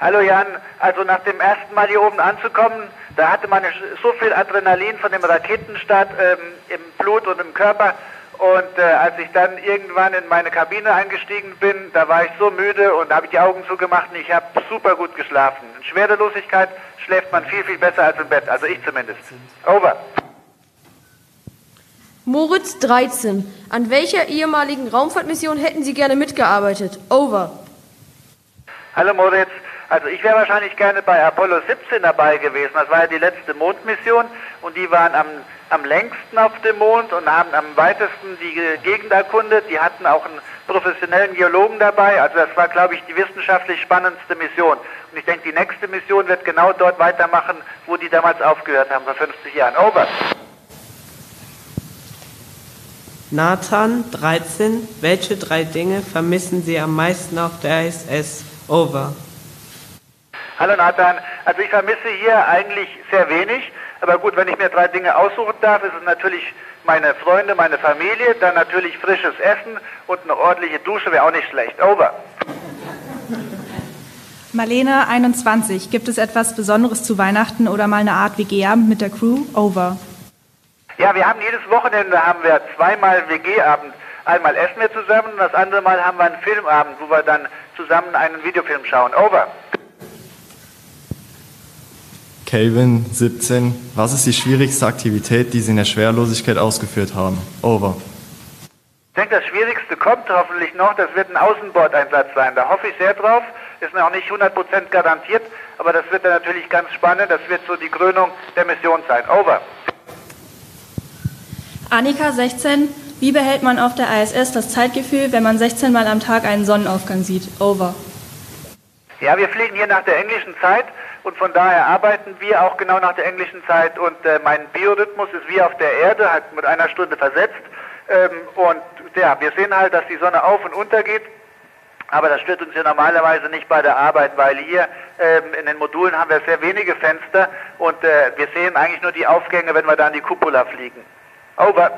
Hallo Jan, also nach dem ersten Mal hier oben anzukommen, da hatte man so viel Adrenalin von dem Raketenstart ähm, im Blut und im Körper. Und äh, als ich dann irgendwann in meine Kabine eingestiegen bin, da war ich so müde und habe ich die Augen zugemacht und ich habe super gut geschlafen. In Schwerelosigkeit schläft man viel, viel besser als im Bett, also ich zumindest. Over. Moritz 13. An welcher ehemaligen Raumfahrtmission hätten Sie gerne mitgearbeitet? Over. Hallo Moritz. Also ich wäre wahrscheinlich gerne bei Apollo 17 dabei gewesen. Das war ja die letzte Mondmission und die waren am, am längsten auf dem Mond und haben am weitesten die Gegend erkundet. Die hatten auch einen professionellen Geologen dabei. Also das war, glaube ich, die wissenschaftlich spannendste Mission. Und ich denke, die nächste Mission wird genau dort weitermachen, wo die damals aufgehört haben, vor 50 Jahren. Over. Nathan 13. Welche drei Dinge vermissen Sie am meisten auf der ISS? Over. Hallo Nathan, also ich vermisse hier eigentlich sehr wenig, aber gut, wenn ich mir drei Dinge aussuchen darf, ist es natürlich meine Freunde, meine Familie, dann natürlich frisches Essen und eine ordentliche Dusche wäre auch nicht schlecht. Over. Marlene 21, gibt es etwas Besonderes zu Weihnachten oder mal eine Art WG-Abend mit der Crew? Over. Ja, wir haben jedes Wochenende haben wir zweimal WG-Abend. Einmal essen wir zusammen und das andere Mal haben wir einen Filmabend, wo wir dann zusammen einen Videofilm schauen. Over. Calvin 17. Was ist die schwierigste Aktivität, die Sie in der Schwerlosigkeit ausgeführt haben? Over. Ich denke, das Schwierigste kommt hoffentlich noch. Das wird ein Außenbordeinsatz sein. Da hoffe ich sehr drauf. Ist noch nicht 100% garantiert, aber das wird dann natürlich ganz spannend. Das wird so die Krönung der Mission sein. Over. Annika 16. Wie behält man auf der ISS das Zeitgefühl, wenn man 16 Mal am Tag einen Sonnenaufgang sieht? Over. Ja, wir fliegen hier nach der englischen Zeit und von daher arbeiten wir auch genau nach der englischen Zeit und äh, mein Biorhythmus ist wie auf der Erde, halt mit einer Stunde versetzt ähm, und ja, wir sehen halt, dass die Sonne auf und unter geht, aber das stört uns ja normalerweise nicht bei der Arbeit, weil hier ähm, in den Modulen haben wir sehr wenige Fenster und äh, wir sehen eigentlich nur die Aufgänge, wenn wir da in die Cupola fliegen. Over.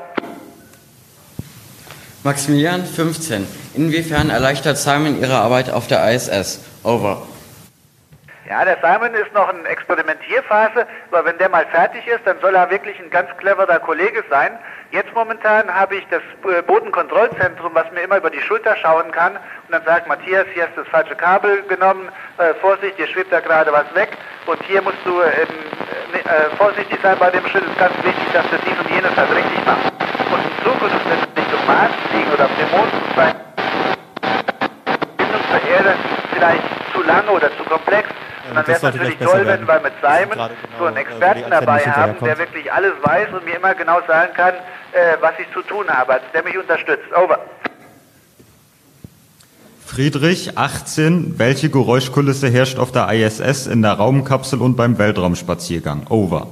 Maximilian 15. Inwiefern erleichtert Simon Ihre Arbeit auf der ISS? Over. Ja, der Simon ist noch in Experimentierphase, aber wenn der mal fertig ist, dann soll er wirklich ein ganz cleverer Kollege sein. Jetzt momentan habe ich das äh, Bodenkontrollzentrum, was mir immer über die Schulter schauen kann. Und dann sagt, Matthias, hier hast du das falsche Kabel genommen, äh, Vorsicht, hier schwebt da gerade was weg. Und hier musst du ähm, äh, äh vorsichtig sein bei dem Schritt, es ist ganz wichtig, dass du dies und jenes halt richtig machst. Und in Zukunft wenn es nicht um Mars fliegen oder auf dem Mond sein, zur Erde vielleicht zu lange oder zu komplex. Und dann wäre es natürlich toll, wenn wir mit Simon so einen Experten dabei haben, der wirklich alles weiß und mir immer genau sagen kann, äh, was ich zu tun habe, also der mich unterstützt. Over. Friedrich, 18. Welche Geräuschkulisse herrscht auf der ISS, in der Raumkapsel und beim Weltraumspaziergang? Over.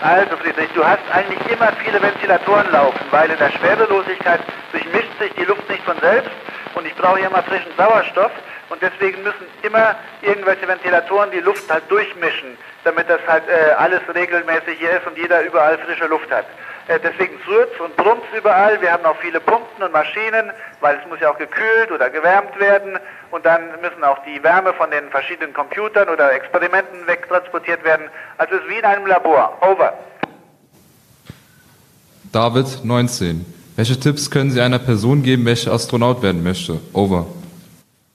Also Friedrich, du hast eigentlich immer viele Ventilatoren laufen, weil in der Schwerelosigkeit durchmischt sich die Luft nicht von selbst und ich brauche ja immer frischen Sauerstoff und deswegen müssen immer irgendwelche Ventilatoren die Luft halt durchmischen, damit das halt äh, alles regelmäßig hier ist und jeder überall frische Luft hat. Äh, deswegen surrt und brummt überall. Wir haben auch viele Pumpen und Maschinen, weil es muss ja auch gekühlt oder gewärmt werden. Und dann müssen auch die Wärme von den verschiedenen Computern oder Experimenten wegtransportiert werden. Also es ist wie in einem Labor. Over. David, 19. Welche Tipps können Sie einer Person geben, welche Astronaut werden möchte? Over.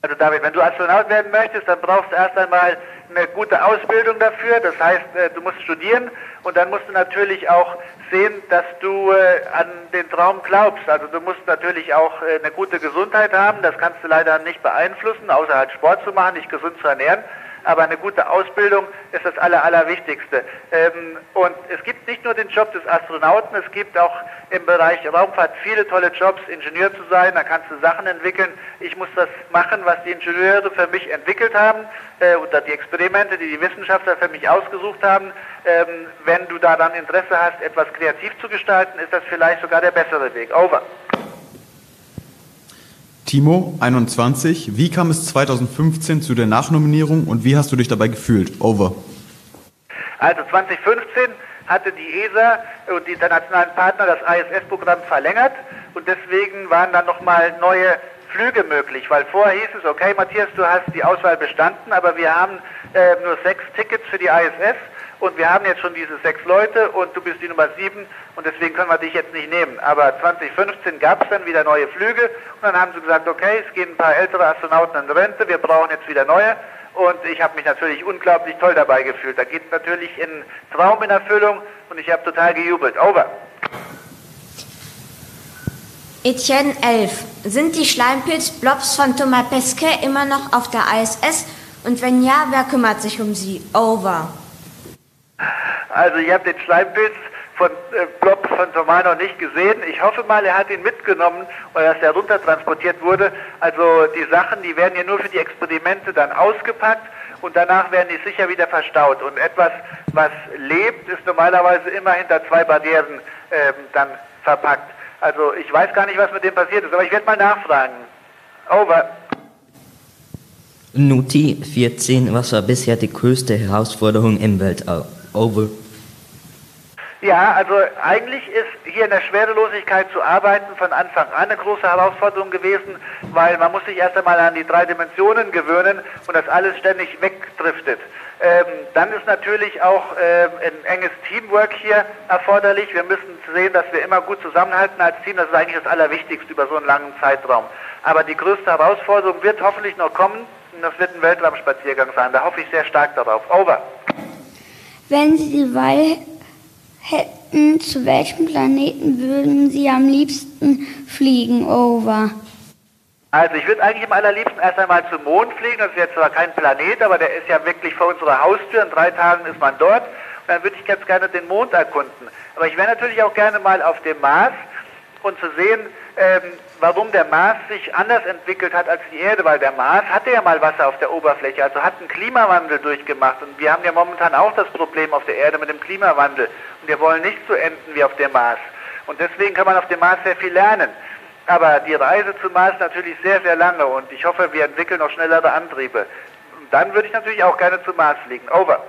Also David, wenn du Astronaut werden möchtest, dann brauchst du erst einmal eine gute Ausbildung dafür. Das heißt, äh, du musst studieren und dann musst du natürlich auch sehen, dass du äh, an den Traum glaubst. Also du musst natürlich auch äh, eine gute Gesundheit haben. Das kannst du leider nicht beeinflussen, außer halt Sport zu machen, dich gesund zu ernähren aber eine gute Ausbildung ist das Aller, Allerwichtigste. Ähm, und es gibt nicht nur den Job des Astronauten, es gibt auch im Bereich Raumfahrt viele tolle Jobs, Ingenieur zu sein, da kannst du Sachen entwickeln. Ich muss das machen, was die Ingenieure für mich entwickelt haben äh, oder die Experimente, die die Wissenschaftler für mich ausgesucht haben. Ähm, wenn du da dann Interesse hast, etwas kreativ zu gestalten, ist das vielleicht sogar der bessere Weg. Over. Timo, 21. Wie kam es 2015 zu der Nachnominierung und wie hast du dich dabei gefühlt? Over. Also 2015 hatte die ESA und die internationalen Partner das ISS-Programm verlängert und deswegen waren dann nochmal neue Flüge möglich, weil vorher hieß es, okay Matthias, du hast die Auswahl bestanden, aber wir haben äh, nur sechs Tickets für die ISS und wir haben jetzt schon diese sechs Leute und du bist die Nummer sieben und deswegen können wir dich jetzt nicht nehmen. Aber 2015 gab es dann wieder neue Flüge und dann haben sie gesagt, okay, es gehen ein paar ältere Astronauten in Rente, wir brauchen jetzt wieder neue und ich habe mich natürlich unglaublich toll dabei gefühlt. Da geht natürlich in Traum in Erfüllung und ich habe total gejubelt. Over. Etienne 11. Sind die Schleimpilz-Blobs von Thomas Pesquet immer noch auf der ISS? Und wenn ja, wer kümmert sich um sie? Over. Also ich habe den Schleimpilz von äh, Blob von Thomas noch nicht gesehen. Ich hoffe mal, er hat ihn mitgenommen oder dass er runtertransportiert wurde. Also die Sachen, die werden ja nur für die Experimente dann ausgepackt und danach werden die sicher wieder verstaut. Und etwas, was lebt, ist normalerweise immer hinter zwei Barrieren ähm, dann verpackt. Also ich weiß gar nicht, was mit dem passiert ist, aber ich werde mal nachfragen. Over. Nuti 14, was war bisher die größte Herausforderung im Weltall? Over. Ja, also eigentlich ist hier in der Schwerelosigkeit zu arbeiten von Anfang an eine große Herausforderung gewesen, weil man muss sich erst einmal an die drei Dimensionen gewöhnen und das alles ständig wegdriftet. Ähm, dann ist natürlich auch ähm, ein enges Teamwork hier erforderlich. Wir müssen sehen, dass wir immer gut zusammenhalten als Team. Das ist eigentlich das Allerwichtigste über so einen langen Zeitraum. Aber die größte Herausforderung wird hoffentlich noch kommen und das wird ein Weltraumspaziergang sein. Da hoffe ich sehr stark darauf. Over. Wenn Sie die Wahl hätten, zu welchem Planeten würden Sie am liebsten fliegen? Over. Also ich würde eigentlich am allerliebsten erst einmal zum Mond fliegen. Das ist jetzt zwar kein Planet, aber der ist ja wirklich vor unserer Haustür. In drei Tagen ist man dort. Und dann würde ich ganz gerne den Mond erkunden. Aber ich wäre natürlich auch gerne mal auf dem Mars und zu sehen, ähm, warum der Mars sich anders entwickelt hat als die Erde, weil der Mars hatte ja mal Wasser auf der Oberfläche, also hat einen Klimawandel durchgemacht. Und wir haben ja momentan auch das Problem auf der Erde mit dem Klimawandel. Und wir wollen nicht so enden wie auf dem Mars. Und deswegen kann man auf dem Mars sehr viel lernen. Aber die Reise zum Mars natürlich sehr, sehr lange und ich hoffe, wir entwickeln noch schnellere Antriebe. Und dann würde ich natürlich auch gerne zum Mars fliegen. Over.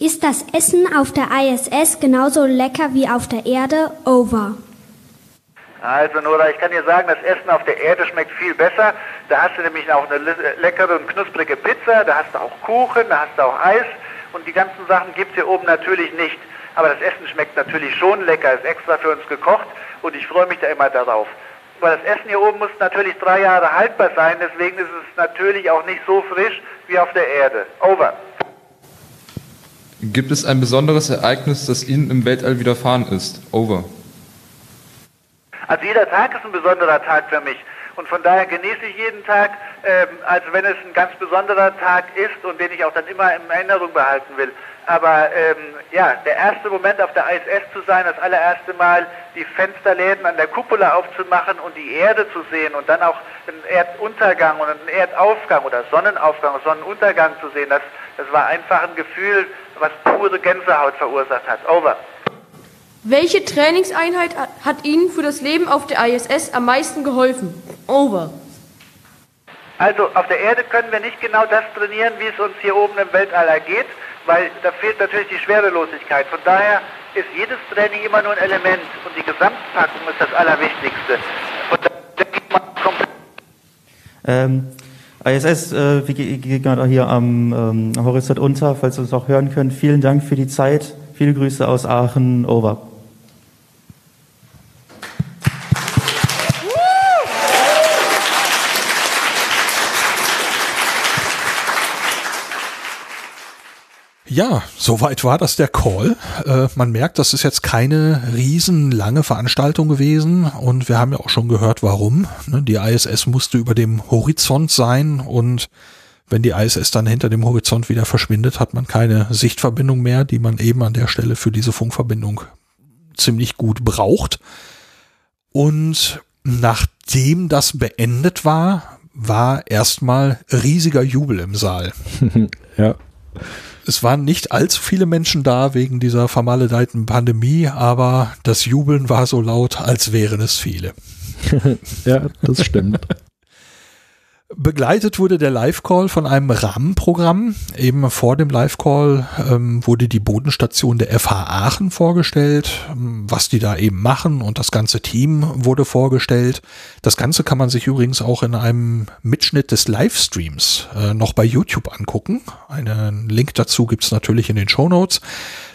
Ist das Essen auf der ISS genauso lecker wie auf der Erde? Over. Also Nora, ich kann dir sagen, das Essen auf der Erde schmeckt viel besser. Da hast du nämlich auch eine leckere und knusprige Pizza, da hast du auch Kuchen, da hast du auch Eis und die ganzen Sachen gibt es hier oben natürlich nicht. Aber das Essen schmeckt natürlich schon lecker, ist extra für uns gekocht und ich freue mich da immer darauf. Weil das Essen hier oben muss natürlich drei Jahre haltbar sein, deswegen ist es natürlich auch nicht so frisch wie auf der Erde. Over. Gibt es ein besonderes Ereignis, das Ihnen im Weltall widerfahren ist? Over. Also jeder Tag ist ein besonderer Tag für mich. Und von daher genieße ich jeden Tag, ähm, als wenn es ein ganz besonderer Tag ist und den ich auch dann immer in Erinnerung behalten will. Aber ähm, ja, der erste Moment auf der ISS zu sein, das allererste Mal die Fensterläden an der Kuppel aufzumachen und die Erde zu sehen und dann auch einen Erduntergang und einen Erdaufgang oder Sonnenaufgang, Sonnenuntergang zu sehen, das, das war einfach ein Gefühl, was pure Gänsehaut verursacht hat. Over. Welche Trainingseinheit hat Ihnen für das Leben auf der ISS am meisten geholfen? Over. Also auf der Erde können wir nicht genau das trainieren, wie es uns hier oben im Weltall ergeht, weil da fehlt natürlich die Schwerelosigkeit. Von daher ist jedes Training immer nur ein Element und die Gesamtpackung ist das Allerwichtigste. Und da geht man komplett Ähm, ISS, äh, wir ge- gehen gerade hier am, ähm, am Horizont unter, falls Sie uns auch hören können. Vielen Dank für die Zeit. Viele Grüße aus Aachen. Over. Ja, soweit war das der Call. Äh, man merkt, das ist jetzt keine riesenlange Veranstaltung gewesen und wir haben ja auch schon gehört, warum. Ne, Die ISS musste über dem Horizont sein und wenn die ISS dann hinter dem Horizont wieder verschwindet, hat man keine Sichtverbindung mehr, die man eben an der Stelle für diese Funkverbindung ziemlich gut braucht. Und nachdem das beendet war, war erstmal riesiger Jubel im Saal. ja. Es waren nicht allzu viele Menschen da wegen dieser vermaledeiten Pandemie, aber das Jubeln war so laut, als wären es viele. ja, das stimmt. Begleitet wurde der Live-Call von einem Rahmenprogramm. Eben vor dem Live-Call ähm, wurde die Bodenstation der FH Aachen vorgestellt, ähm, was die da eben machen und das ganze Team wurde vorgestellt. Das Ganze kann man sich übrigens auch in einem Mitschnitt des Livestreams äh, noch bei YouTube angucken. Einen Link dazu gibt's natürlich in den Show Notes.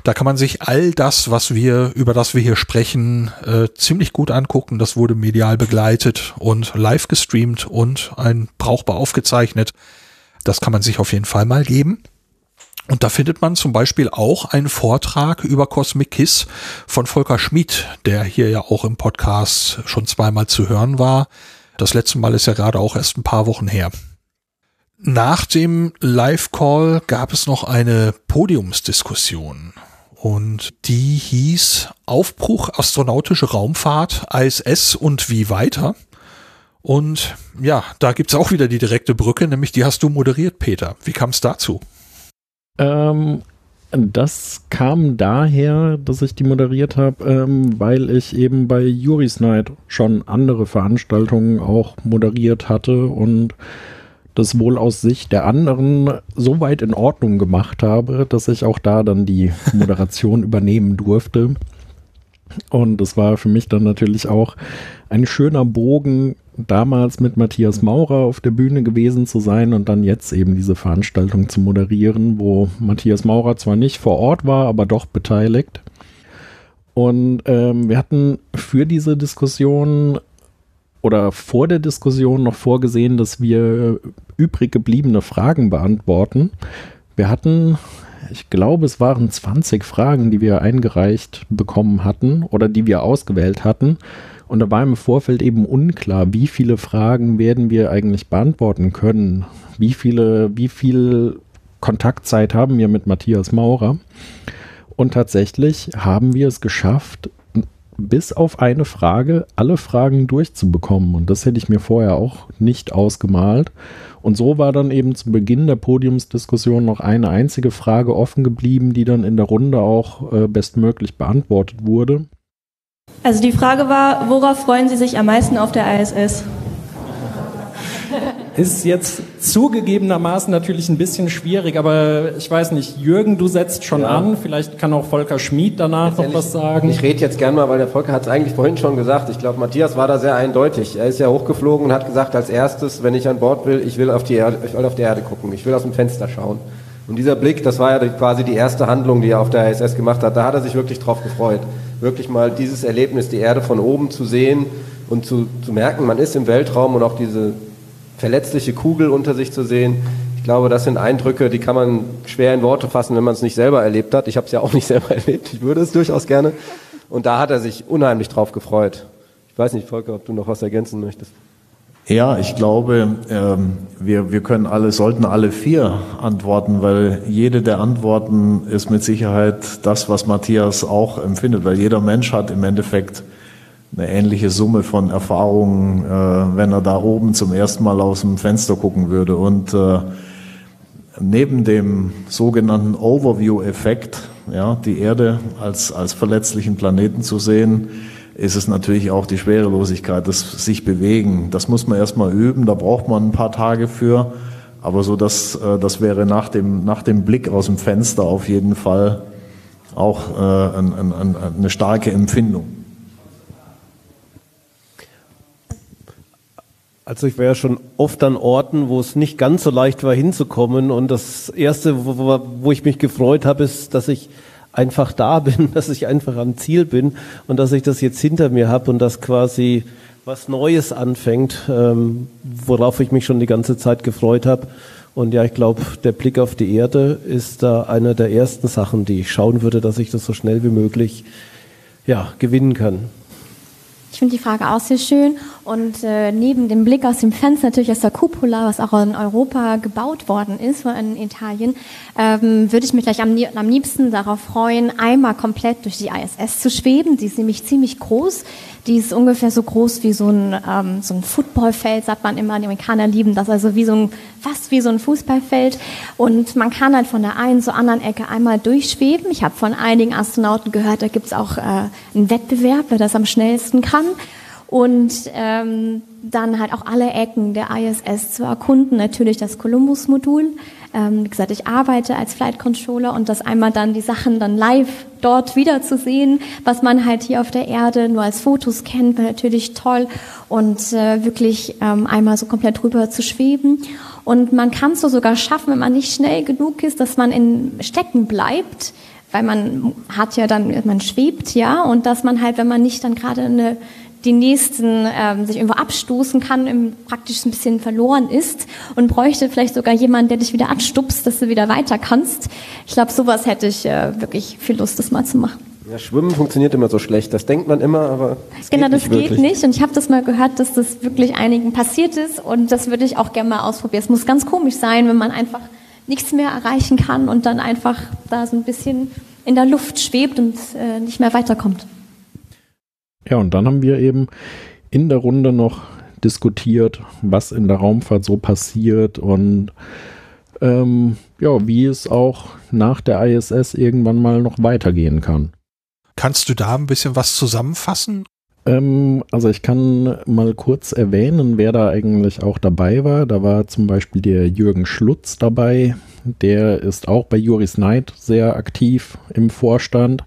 Da kann man sich all das, was wir, über das wir hier sprechen, äh, ziemlich gut angucken. Das wurde medial begleitet und live gestreamt und ein brauchbar aufgezeichnet. Das kann man sich auf jeden Fall mal geben. Und da findet man zum Beispiel auch einen Vortrag über Cosmic Kiss von Volker Schmid, der hier ja auch im Podcast schon zweimal zu hören war. Das letzte Mal ist ja gerade auch erst ein paar Wochen her. Nach dem Live-Call gab es noch eine Podiumsdiskussion. Und die hieß Aufbruch astronautische Raumfahrt, ISS und wie weiter. Und ja, da gibt's auch wieder die direkte Brücke, nämlich die hast du moderiert, Peter. Wie kam es dazu? Ähm, das kam daher, dass ich die moderiert habe, ähm, weil ich eben bei Juris Night schon andere Veranstaltungen auch moderiert hatte und das wohl aus Sicht der anderen so weit in Ordnung gemacht habe, dass ich auch da dann die Moderation übernehmen durfte. Und es war für mich dann natürlich auch ein schöner Bogen, damals mit Matthias Maurer auf der Bühne gewesen zu sein und dann jetzt eben diese Veranstaltung zu moderieren, wo Matthias Maurer zwar nicht vor Ort war, aber doch beteiligt. Und ähm, wir hatten für diese Diskussion oder vor der Diskussion noch vorgesehen, dass wir übrig gebliebene Fragen beantworten. Wir hatten, ich glaube, es waren 20 Fragen, die wir eingereicht bekommen hatten oder die wir ausgewählt hatten. Und da war im Vorfeld eben unklar, wie viele Fragen werden wir eigentlich beantworten können. Wie viele, wie viel Kontaktzeit haben wir mit Matthias Maurer? Und tatsächlich haben wir es geschafft, bis auf eine Frage alle Fragen durchzubekommen. Und das hätte ich mir vorher auch nicht ausgemalt. Und so war dann eben zu Beginn der Podiumsdiskussion noch eine einzige Frage offen geblieben, die dann in der Runde auch äh, bestmöglich beantwortet wurde. Also die Frage war, worauf freuen Sie sich am meisten auf der ISS? Ist jetzt zugegebenermaßen natürlich ein bisschen schwierig, aber ich weiß nicht, Jürgen, du setzt schon Ja. an, vielleicht kann auch Volker Schmid danach noch was sagen. Ich rede jetzt gern mal, weil der Volker hat es eigentlich vorhin schon gesagt. Ich glaube, Matthias war da sehr eindeutig. Er ist ja hochgeflogen und hat gesagt, als erstes, wenn ich an Bord will, ich will auf die Erde, ich will auf die Erde gucken, ich will aus dem Fenster schauen. Und dieser Blick, das war ja quasi die erste Handlung, die er auf der ISS gemacht hat. Da hat er sich wirklich drauf gefreut. Wirklich mal dieses Erlebnis, die Erde von oben zu sehen und zu, zu merken, man ist im Weltraum und auch diese verletzliche Kugel unter sich zu sehen. Ich glaube, das sind Eindrücke, die kann man schwer in Worte fassen, wenn man es nicht selber erlebt hat. Ich habe es ja auch nicht selber erlebt. Ich würde es durchaus gerne. Und da hat er sich unheimlich drauf gefreut. Ich weiß nicht, Volker, ob du noch was ergänzen möchtest. Ja, ich glaube, ähm, wir, wir können alle, sollten alle vier antworten, weil jede der Antworten ist mit Sicherheit das, was Matthias auch empfindet, weil jeder Mensch hat im Endeffekt eine ähnliche Summe von Erfahrungen, äh, wenn er da oben zum ersten Mal aus dem Fenster gucken würde. Und äh, neben dem sogenannten Overview-Effekt, ja, die Erde als, als verletzlichen Planeten zu sehen, ist es natürlich auch die Schwerelosigkeit, das sich bewegen. Das muss man erstmal üben, da braucht man ein paar Tage für. Aber so das, äh, das wäre nach dem, nach dem Blick aus dem Fenster auf jeden Fall auch äh, ein, ein, eine starke Empfindung. Also ich war ja schon oft an Orten, wo es nicht ganz so leicht war hinzukommen. Und das Erste, wo, wo ich mich gefreut habe, ist, dass ich einfach da bin, dass ich einfach am Ziel bin und dass ich das jetzt hinter mir habe und dass quasi was Neues anfängt, ähm, worauf ich mich schon die ganze Zeit gefreut habe. Und ja, ich glaube, der Blick auf die Erde ist da eine der ersten Sachen, die ich schauen würde, dass ich das so schnell wie möglich ja, gewinnen kann. Ich finde die Frage auch sehr schön. Und äh, neben dem Blick aus dem Fenster natürlich aus der Cupola, was auch in Europa gebaut worden ist, in Italien, ähm, würde ich mich gleich am, am liebsten darauf freuen, einmal komplett durch die ISS zu schweben. Die ist nämlich ziemlich groß. Die ist ungefähr so groß wie so ein, ähm, so ein Footballfeld, sagt man immer. Die Amerikaner lieben das, also wie so ein, fast wie so ein Fußballfeld. Und man kann halt von der einen zur anderen Ecke einmal durchschweben. Ich habe von einigen Astronauten gehört, da gibt es auch äh, einen Wettbewerb, wer das am schnellsten kann und ähm, dann halt auch alle Ecken der ISS zu erkunden. Natürlich das Columbus-Modul. Ähm, wie gesagt, ich arbeite als Flight Controller und das einmal dann die Sachen dann live dort wieder zu sehen, was man halt hier auf der Erde nur als Fotos kennt, wäre natürlich toll und äh, wirklich ähm, einmal so komplett drüber zu schweben. Und man kann es so sogar schaffen, wenn man nicht schnell genug ist, dass man in Stecken bleibt, weil man hat ja dann, man schwebt ja und dass man halt, wenn man nicht dann gerade eine die nächsten ähm, sich irgendwo abstoßen kann, im, praktisch ein bisschen verloren ist und bräuchte vielleicht sogar jemanden, der dich wieder anstupst, dass du wieder weiter kannst. Ich glaube, sowas hätte ich äh, wirklich viel Lust, das mal zu machen. Ja, Schwimmen funktioniert immer so schlecht. Das denkt man immer, aber es genau, das wirklich. geht nicht. Und ich habe das mal gehört, dass das wirklich einigen passiert ist. Und das würde ich auch gerne mal ausprobieren. Es muss ganz komisch sein, wenn man einfach nichts mehr erreichen kann und dann einfach da so ein bisschen in der Luft schwebt und äh, nicht mehr weiterkommt. Ja, und dann haben wir eben in der Runde noch diskutiert, was in der Raumfahrt so passiert und ähm, ja, wie es auch nach der ISS irgendwann mal noch weitergehen kann. Kannst du da ein bisschen was zusammenfassen? Ähm, also ich kann mal kurz erwähnen, wer da eigentlich auch dabei war. Da war zum Beispiel der Jürgen Schlutz dabei. Der ist auch bei Juris Knight sehr aktiv im Vorstand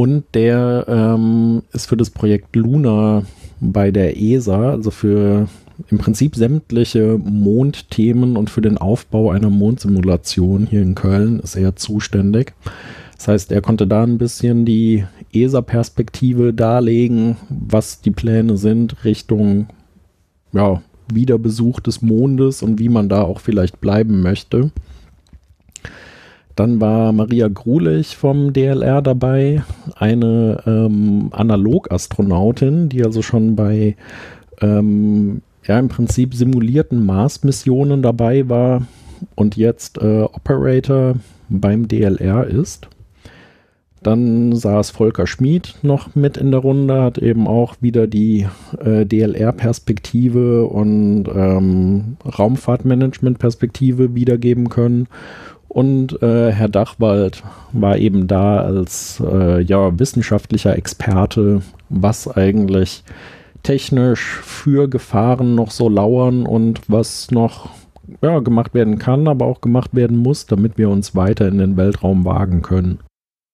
und der ähm, ist für das Projekt Luna bei der ESA, also für im Prinzip sämtliche Mondthemen und für den Aufbau einer Mondsimulation hier in Köln ist er zuständig. Das heißt, er konnte da ein bisschen die ESA-Perspektive darlegen, was die Pläne sind Richtung ja, Wiederbesuch des Mondes und wie man da auch vielleicht bleiben möchte. Dann war Maria Grulich vom DLR dabei, eine ähm, Analogastronautin, die also schon bei ähm, ja im Prinzip simulierten Mars-Missionen dabei war und jetzt äh, Operator beim DLR ist. Dann saß Volker Schmid noch mit in der Runde, hat eben auch wieder die äh, DLR-Perspektive und ähm, Raumfahrtmanagement-Perspektive wiedergeben können. Und äh, Herr Dachwald war eben da als äh, ja, wissenschaftlicher Experte, was eigentlich technisch für Gefahren noch so lauern und was noch ja, gemacht werden kann, aber auch gemacht werden muss, damit wir uns weiter in den Weltraum wagen können.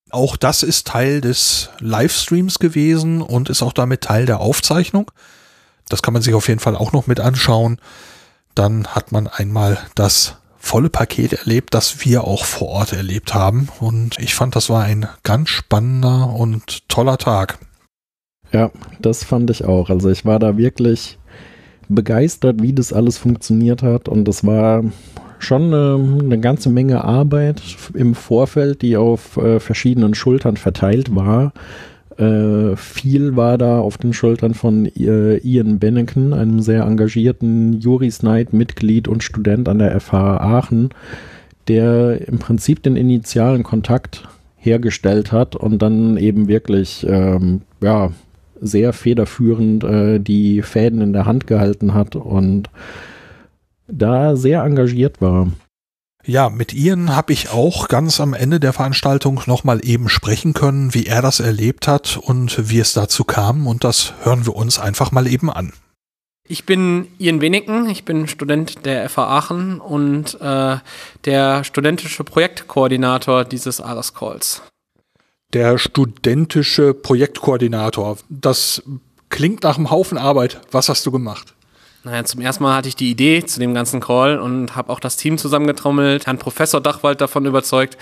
Auch das ist Teil des Livestreams gewesen und ist auch damit Teil der Aufzeichnung. Das kann man sich auf jeden Fall auch noch mit anschauen. Dann hat man einmal das volle Paket erlebt, das wir auch vor Ort erlebt haben. Und ich fand, das war ein ganz spannender und toller Tag. Ja, das fand ich auch. Also ich war da wirklich begeistert, wie das alles funktioniert hat. Und das war schon eine, eine ganze Menge Arbeit im Vorfeld, die auf äh, verschiedenen Schultern verteilt war. Äh, viel war da auf den Schultern von äh, Ian Benneken, einem sehr engagierten Juris Knight-Mitglied und Student an der FH Aachen, der im Prinzip den initialen Kontakt hergestellt hat und dann eben wirklich ähm, ja, sehr federführend äh, die Fäden in der Hand gehalten hat und da sehr engagiert war. Ja, mit Ian habe ich auch ganz am Ende der Veranstaltung nochmal eben sprechen können, wie er das erlebt hat und wie es dazu kam. Und das hören wir uns einfach mal eben an. Ich bin Ian Weniken, ich bin Student der FH Aachen und äh, der studentische Projektkoordinator dieses ARES Calls. Der studentische Projektkoordinator, das klingt nach einem Haufen Arbeit. Was hast du gemacht? Naja, zum ersten Mal hatte ich die Idee zu dem ganzen Call und habe auch das Team zusammengetrommelt, Herrn Professor Dachwald davon überzeugt,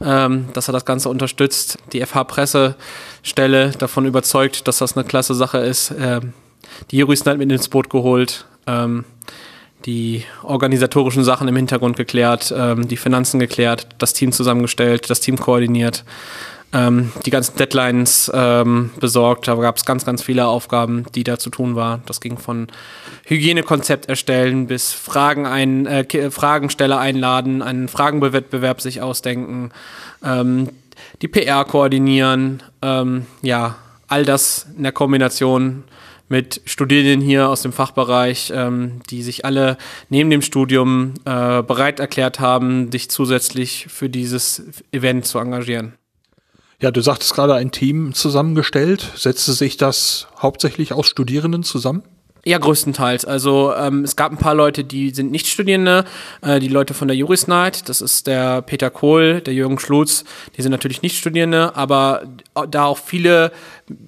ähm, dass er das Ganze unterstützt, die FH-Pressestelle davon überzeugt, dass das eine klasse Sache ist, ähm, die Juris mit ins Boot geholt, ähm, die organisatorischen Sachen im Hintergrund geklärt, ähm, die Finanzen geklärt, das Team zusammengestellt, das Team koordiniert ähm, die ganzen Deadlines ähm, besorgt. Da gab es ganz, ganz viele Aufgaben, die da zu tun waren. Das ging von Hygienekonzept erstellen bis Fragen ein, äh, Fragensteller einladen, einen Fragenwettbewerb sich ausdenken, ähm, die PR koordinieren, ähm, ja, all das in der Kombination mit Studierenden hier aus dem Fachbereich, ähm, die sich alle neben dem Studium äh, bereit erklärt haben, sich zusätzlich für dieses Event zu engagieren. Ja, du sagtest gerade ein Team zusammengestellt. Setzte sich das hauptsächlich aus Studierenden zusammen? Ja, größtenteils. Also ähm, es gab ein paar Leute, die sind nicht Studierende, äh, die Leute von der Juris Night, das ist der Peter Kohl, der Jürgen Schlutz, die sind natürlich nicht Studierende, aber da auch viele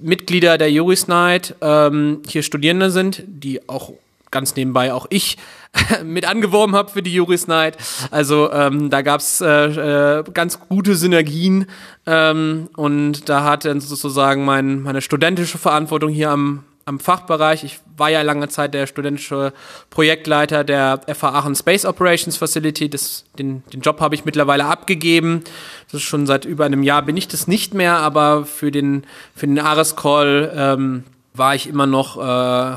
Mitglieder der Juris Night ähm, hier Studierende sind, die auch ganz nebenbei auch ich mit angeworben habe für die Juris Night. Also ähm, da gab's äh, äh, ganz gute Synergien ähm, und da hat dann sozusagen mein, meine studentische Verantwortung hier am, am Fachbereich. Ich war ja lange Zeit der studentische Projektleiter der FH Aachen Space Operations Facility. Das, den, den Job habe ich mittlerweile abgegeben. Das ist schon seit über einem Jahr bin ich das nicht mehr, aber für den, für den Ares Call ähm, war ich immer noch äh,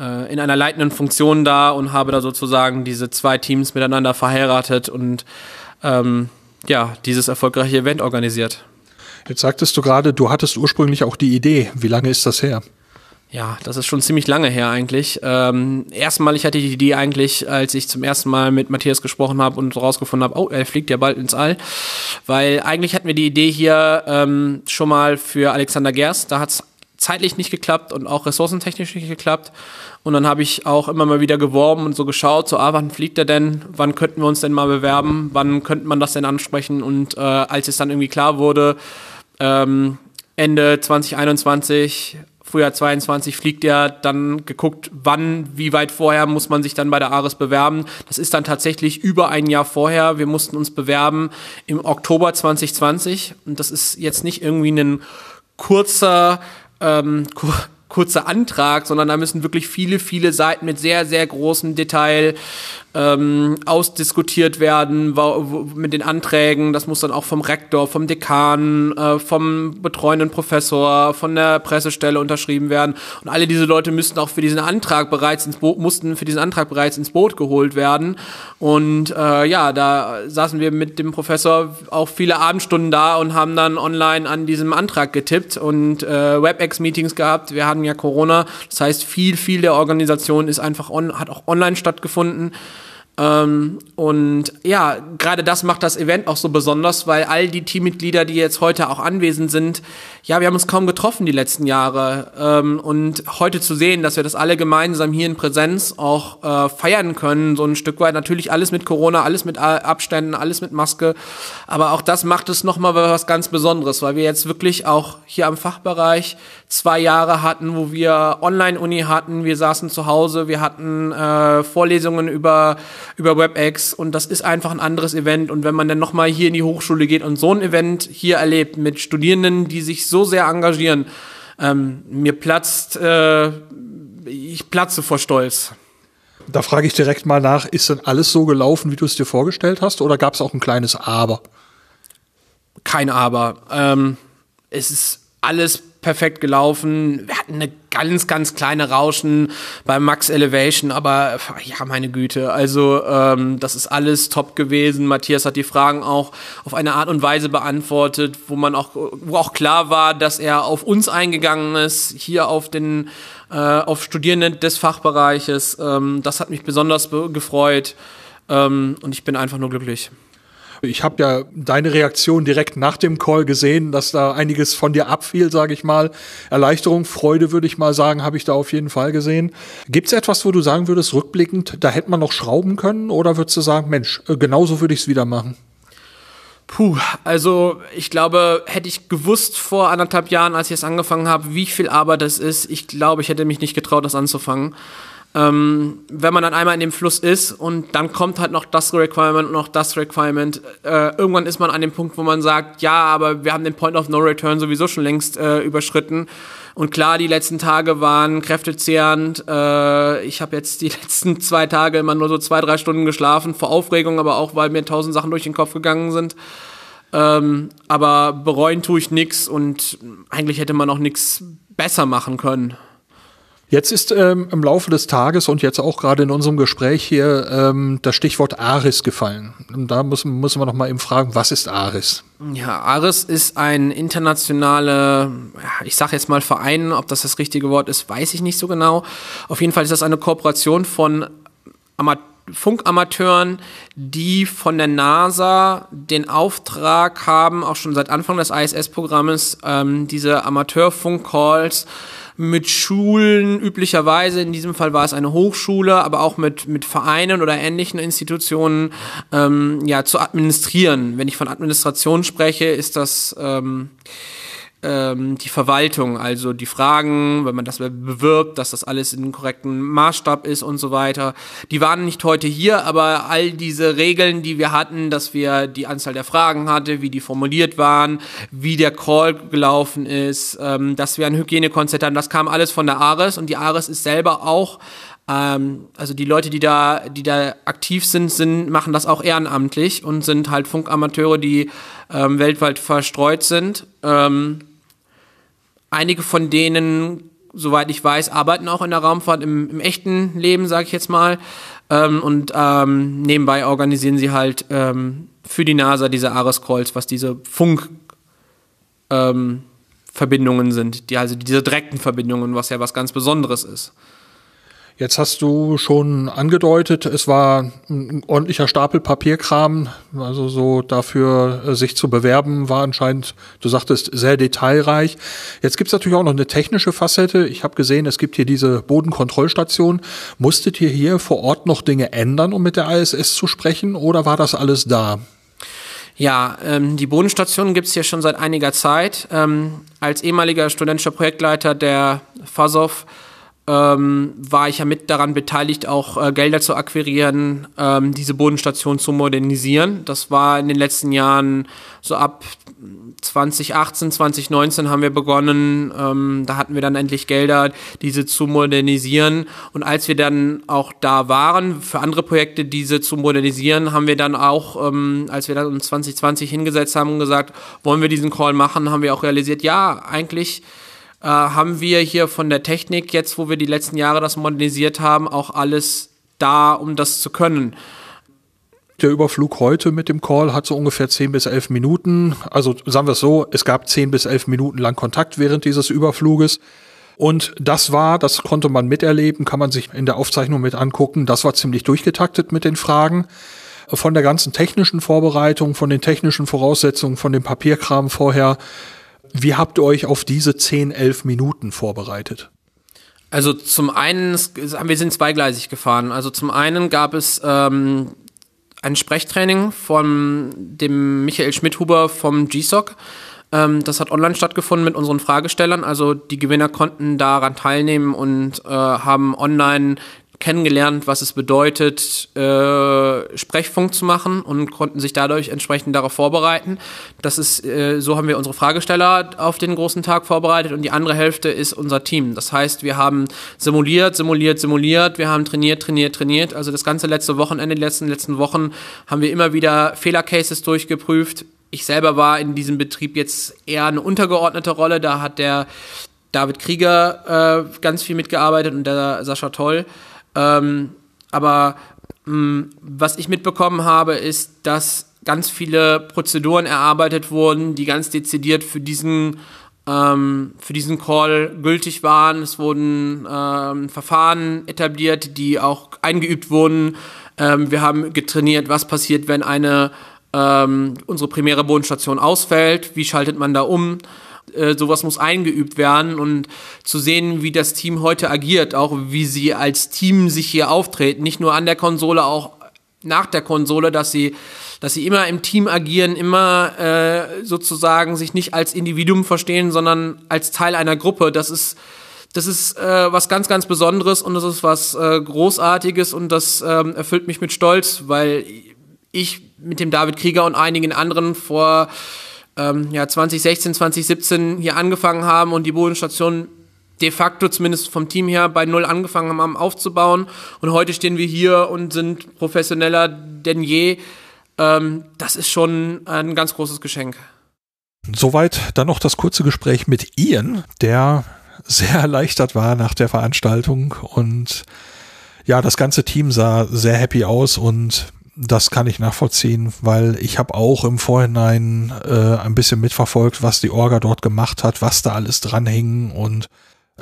äh, in einer leitenden Funktion da und habe da sozusagen diese zwei Teams miteinander verheiratet und ähm, ja, dieses erfolgreiche Event organisiert. Jetzt sagtest du gerade, du hattest ursprünglich auch die Idee. Wie lange ist das her? Ja, das ist schon ziemlich lange her eigentlich. Ähm, erstmal, ich hatte die Idee eigentlich, als ich zum ersten Mal mit Matthias gesprochen habe und rausgefunden habe, oh, er fliegt ja bald ins All. Weil eigentlich hatten wir die Idee hier ähm, schon mal für Alexander Gerst. Da hat es zeitlich nicht geklappt und auch ressourcentechnisch nicht geklappt. Und dann habe ich auch immer mal wieder geworben und so geschaut, so, ah, wann fliegt er denn? Wann könnten wir uns denn mal bewerben? Wann könnte man das denn ansprechen? Und äh, als es dann irgendwie klar wurde, ähm, Ende 2021, Frühjahr 22 fliegt er, dann geguckt, wann, wie weit vorher muss man sich dann bei der Ares bewerben. Das ist dann tatsächlich über ein Jahr vorher. Wir mussten uns bewerben im Oktober 2020 und das ist jetzt nicht irgendwie ein kurzer ähm, kurzer Antrag, sondern da müssen wirklich viele, viele Seiten mit sehr, sehr großem Detail ähm, ausdiskutiert werden mit den Anträgen. Das muss dann auch vom Rektor, vom Dekan, äh, vom betreuenden Professor, von der Pressestelle unterschrieben werden. Und alle diese Leute müssten auch für diesen Antrag bereits ins Boot, mussten für diesen Antrag bereits ins Boot geholt werden. Und äh, ja, da saßen wir mit dem Professor auch viele Abendstunden da und haben dann online an diesem Antrag getippt und äh, WebEx-Meetings gehabt. Wir hatten ja Corona. Das heißt, viel, viel der Organisation ist einfach on, hat auch online stattgefunden. Ähm, und ja, gerade das macht das Event auch so besonders, weil all die Teammitglieder, die jetzt heute auch anwesend sind, ja, wir haben uns kaum getroffen die letzten Jahre. Ähm, und heute zu sehen, dass wir das alle gemeinsam hier in Präsenz auch äh, feiern können, so ein Stück weit, natürlich alles mit Corona, alles mit Abständen, alles mit Maske, aber auch das macht es nochmal was ganz Besonderes, weil wir jetzt wirklich auch hier am Fachbereich zwei Jahre hatten, wo wir Online-Uni hatten, wir saßen zu Hause, wir hatten äh, Vorlesungen über über WebEx und das ist einfach ein anderes Event. Und wenn man dann nochmal hier in die Hochschule geht und so ein Event hier erlebt mit Studierenden, die sich so sehr engagieren, ähm, mir platzt, äh, ich platze vor Stolz. Da frage ich direkt mal nach, ist denn alles so gelaufen, wie du es dir vorgestellt hast, oder gab es auch ein kleines Aber? Kein Aber. Ähm, es ist alles perfekt gelaufen. Wir hatten eine ganz, ganz kleine Rauschen beim Max Elevation, aber ja, meine Güte, also ähm, das ist alles top gewesen. Matthias hat die Fragen auch auf eine Art und Weise beantwortet, wo man auch, wo auch klar war, dass er auf uns eingegangen ist, hier auf den, äh, auf Studierende des Fachbereiches. Ähm, das hat mich besonders gefreut ähm, und ich bin einfach nur glücklich. Ich habe ja deine Reaktion direkt nach dem Call gesehen, dass da einiges von dir abfiel, sage ich mal. Erleichterung, Freude würde ich mal sagen, habe ich da auf jeden Fall gesehen. Gibt es etwas, wo du sagen würdest, rückblickend, da hätte man noch schrauben können? Oder würdest du sagen, Mensch, äh, genauso würde ich es wieder machen? Puh, also ich glaube, hätte ich gewusst vor anderthalb Jahren, als ich es angefangen habe, wie viel Arbeit das ist, ich glaube, ich hätte mich nicht getraut, das anzufangen ähm, wenn man dann einmal in dem Fluss ist und dann kommt halt noch das Requirement und noch das Requirement, äh, irgendwann ist man an dem Punkt, wo man sagt, ja, aber wir haben den Point of No Return sowieso schon längst äh, überschritten. Und klar, die letzten Tage waren kräftezehrend. Äh, ich habe jetzt die letzten zwei Tage immer nur so zwei, drei Stunden geschlafen, vor Aufregung, aber auch, weil mir tausend Sachen durch den Kopf gegangen sind. Ähm, aber bereuen tue ich nix und eigentlich hätte man auch nix besser machen können. Jetzt ist ähm, im Laufe des Tages und jetzt auch gerade in unserem Gespräch hier ähm, das Stichwort ARIS gefallen. Und da müssen, müssen wir noch mal eben fragen, was ist ARIS? Ja, ARIS ist ein internationale, ich sage jetzt mal Verein, ob das das richtige Wort ist, weiß ich nicht so genau. Auf jeden Fall ist das eine Kooperation von Amat Funkamateuren, die von der NASA den Auftrag haben, auch schon seit Anfang des ISS-Programmes, ähm, diese Amateurfunk-Calls mit Schulen üblicherweise, in diesem Fall war es eine Hochschule, aber auch mit, mit Vereinen oder ähnlichen Institutionen ähm, ja, zu administrieren. Wenn ich von Administration spreche, ist das ähm, ähm, die Verwaltung, also die Fragen, wenn man das bewirbt, dass das alles in korrekten Maßstab ist und so weiter. Die waren nicht heute hier, aber all diese Regeln, die wir hatten, dass wir die Anzahl der Fragen hatte, wie die formuliert waren, wie der Call gelaufen ist, ähm, dass wir ein Hygienekonzept haben, das kam alles von der ARES und die ARES ist selber auch ähm, also die Leute, die da, die da aktiv sind, sind, machen das auch ehrenamtlich und sind halt Funkamateure, die ähm, weltweit verstreut sind. Ähm, Einige von denen, soweit ich weiß, arbeiten auch in der Raumfahrt im, im echten Leben, sage ich jetzt mal. Ähm, und ähm, nebenbei organisieren sie halt ähm, für die NASA diese Ares-Calls, was diese Funkverbindungen ähm, sind, die, also diese direkten Verbindungen, was ja was ganz Besonderes ist. Jetzt hast du schon angedeutet, es war ein ordentlicher Stapel Papierkram, also so dafür äh, sich zu bewerben, war anscheinend, du sagtest, sehr detailreich. Jetzt gibt's natürlich auch noch eine technische Facette. Ich habe gesehen, es gibt hier diese Bodenkontrollstation. Musstet ihr hier vor Ort noch Dinge ändern, um mit der ISS zu sprechen, oder war das alles da? Ja, ähm, die Bodenstation gibt's hier schon seit einiger Zeit. Ähm, als ehemaliger studentischer Projektleiter der FASOV ähm, war ich ja mit daran beteiligt, auch äh, Gelder zu akquirieren, ähm, diese Bodenstation zu modernisieren. Das war in den letzten Jahren so ab 2018, 2019 haben wir begonnen, ähm, da hatten wir dann endlich Gelder, diese zu modernisieren. Und als wir dann auch da waren, für andere Projekte diese zu modernisieren, haben wir dann auch, ähm, als wir dann um 2020 hingesetzt haben und gesagt, wollen wir diesen Call machen, haben wir auch realisiert, ja, eigentlich äh, haben wir hier von der Technik, jetzt wo wir die letzten Jahre das modernisiert haben, auch alles da, um das zu können. Der Überflug heute mit dem Call hat so ungefähr 10 bis 11 Minuten. Also sagen wir es so, es gab 10 bis 11 Minuten lang Kontakt während dieses Überfluges. Und das war, das konnte man miterleben, kann man sich in der Aufzeichnung mit angucken. Das war ziemlich durchgetaktet mit den Fragen. Von der ganzen technischen Vorbereitung, von den technischen Voraussetzungen, von dem Papierkram vorher wie habt ihr euch auf diese 10, 11 Minuten vorbereitet? Also zum einen, wir sind zweigleisig gefahren. Also zum einen gab es ähm, ein Sprechtraining von dem Michael Schmidhuber vom GSOC. Ähm, das hat online stattgefunden mit unseren Fragestellern. Also die Gewinner konnten daran teilnehmen und äh, haben online kennengelernt, was es bedeutet, äh, Sprechfunk zu machen und konnten sich dadurch entsprechend darauf vorbereiten. Das ist, äh, so haben wir unsere Fragesteller auf den großen Tag vorbereitet und die andere Hälfte ist unser Team. Das heißt, wir haben simuliert, simuliert, simuliert, wir haben trainiert, trainiert, trainiert. Also das ganze letzte Wochenende, die letzten, letzten Wochen haben wir immer wieder Fehlercases durchgeprüft ich selber war in diesem Betrieb jetzt eher eine untergeordnete Rolle. Da hat der David Krieger äh, ganz viel mitgearbeitet und der Sascha Toll. Ähm, aber mh, mm, was ich mitbekommen habe, ist, dass ganz viele Prozeduren erarbeitet wurden, die ganz dezidiert für diesen ähm, für diesen Call gültig waren. Es wurden ähm, Verfahren etabliert, die auch eingeübt wurden. Ähm, wir haben getrainiert, was passiert, wenn eine ähm, unsere primäre Bodenstation ausfällt, wie schaltet man da um. Äh, sowas muss eingeübt werden und zu sehen, wie das Team heute agiert, auch wie sie als Team sich hier auftreten, nicht nur an der Konsole, auch nach der Konsole, dass sie, dass sie immer im Team agieren, immer äh, sozusagen sich nicht als Individuum verstehen, sondern als Teil einer Gruppe. Das ist das ist äh, was ganz, ganz Besonderes und das ist was äh, Großartiges und das ähm, erfüllt mich mit Stolz, weil ich mit dem David Krieger und einigen anderen vor ähm, ja, 2016, 2017 hier angefangen haben und die Bodenstation de facto zumindest vom Team her bei Null angefangen haben aufzubauen. Und heute stehen wir hier und sind professioneller denn je. Ähm, das ist schon ein ganz großes Geschenk. Soweit dann noch das kurze Gespräch mit Ian, der sehr erleichtert war nach der Veranstaltung und ja, das ganze Team sah sehr happy aus und das kann ich nachvollziehen, weil ich habe auch im Vorhinein äh, ein bisschen mitverfolgt, was die Orga dort gemacht hat, was da alles dranhing und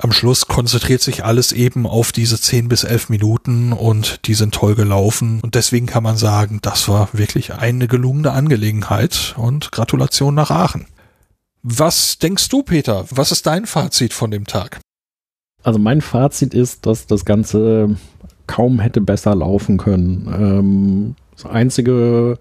am Schluss konzentriert sich alles eben auf diese 10 bis 11 Minuten und die sind toll gelaufen und deswegen kann man sagen, das war wirklich eine gelungene Angelegenheit und Gratulation nach Aachen. Was denkst du, Peter? Was ist dein Fazit von dem Tag? Also mein Fazit ist, dass das Ganze kaum hätte besser laufen können. Ähm, das einzige,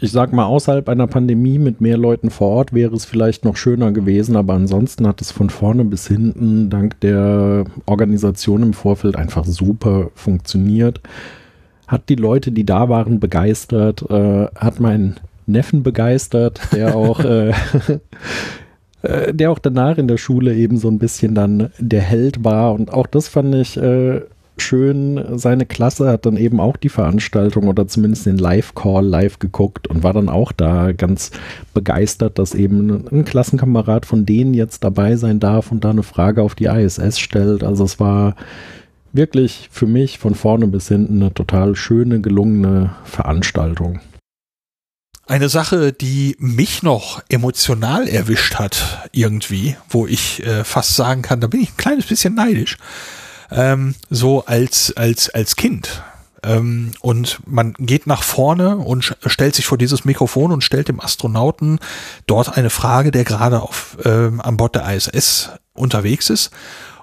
ich sag mal, außerhalb einer Pandemie mit mehr Leuten vor Ort wäre es vielleicht noch schöner gewesen, aber ansonsten hat es von vorne bis hinten dank der Organisation im Vorfeld einfach super funktioniert. Hat die Leute, die da waren, begeistert, äh, hat meinen Neffen begeistert, der auch äh, äh, der auch danach in der Schule eben so ein bisschen dann der Held war. Und auch das fand ich äh, schön. Seine Klasse hat dann eben auch die Veranstaltung oder zumindest den Live-Call live geguckt und war dann auch da ganz begeistert, dass eben ein Klassenkamerad von denen jetzt dabei sein darf und da eine Frage auf die ISS stellt. Also es war wirklich für mich von vorne bis hinten eine total schöne, gelungene Veranstaltung. Eine Sache, die mich noch emotional erwischt hat, irgendwie, wo ich äh, fast sagen kann, da bin ich ein kleines bisschen neidisch, ähm, so als, als, als Kind. Ähm, und man geht nach vorne und stellt sich vor dieses Mikrofon und stellt dem Astronauten dort eine Frage, der gerade auf, ähm, an Bord der ISS unterwegs ist.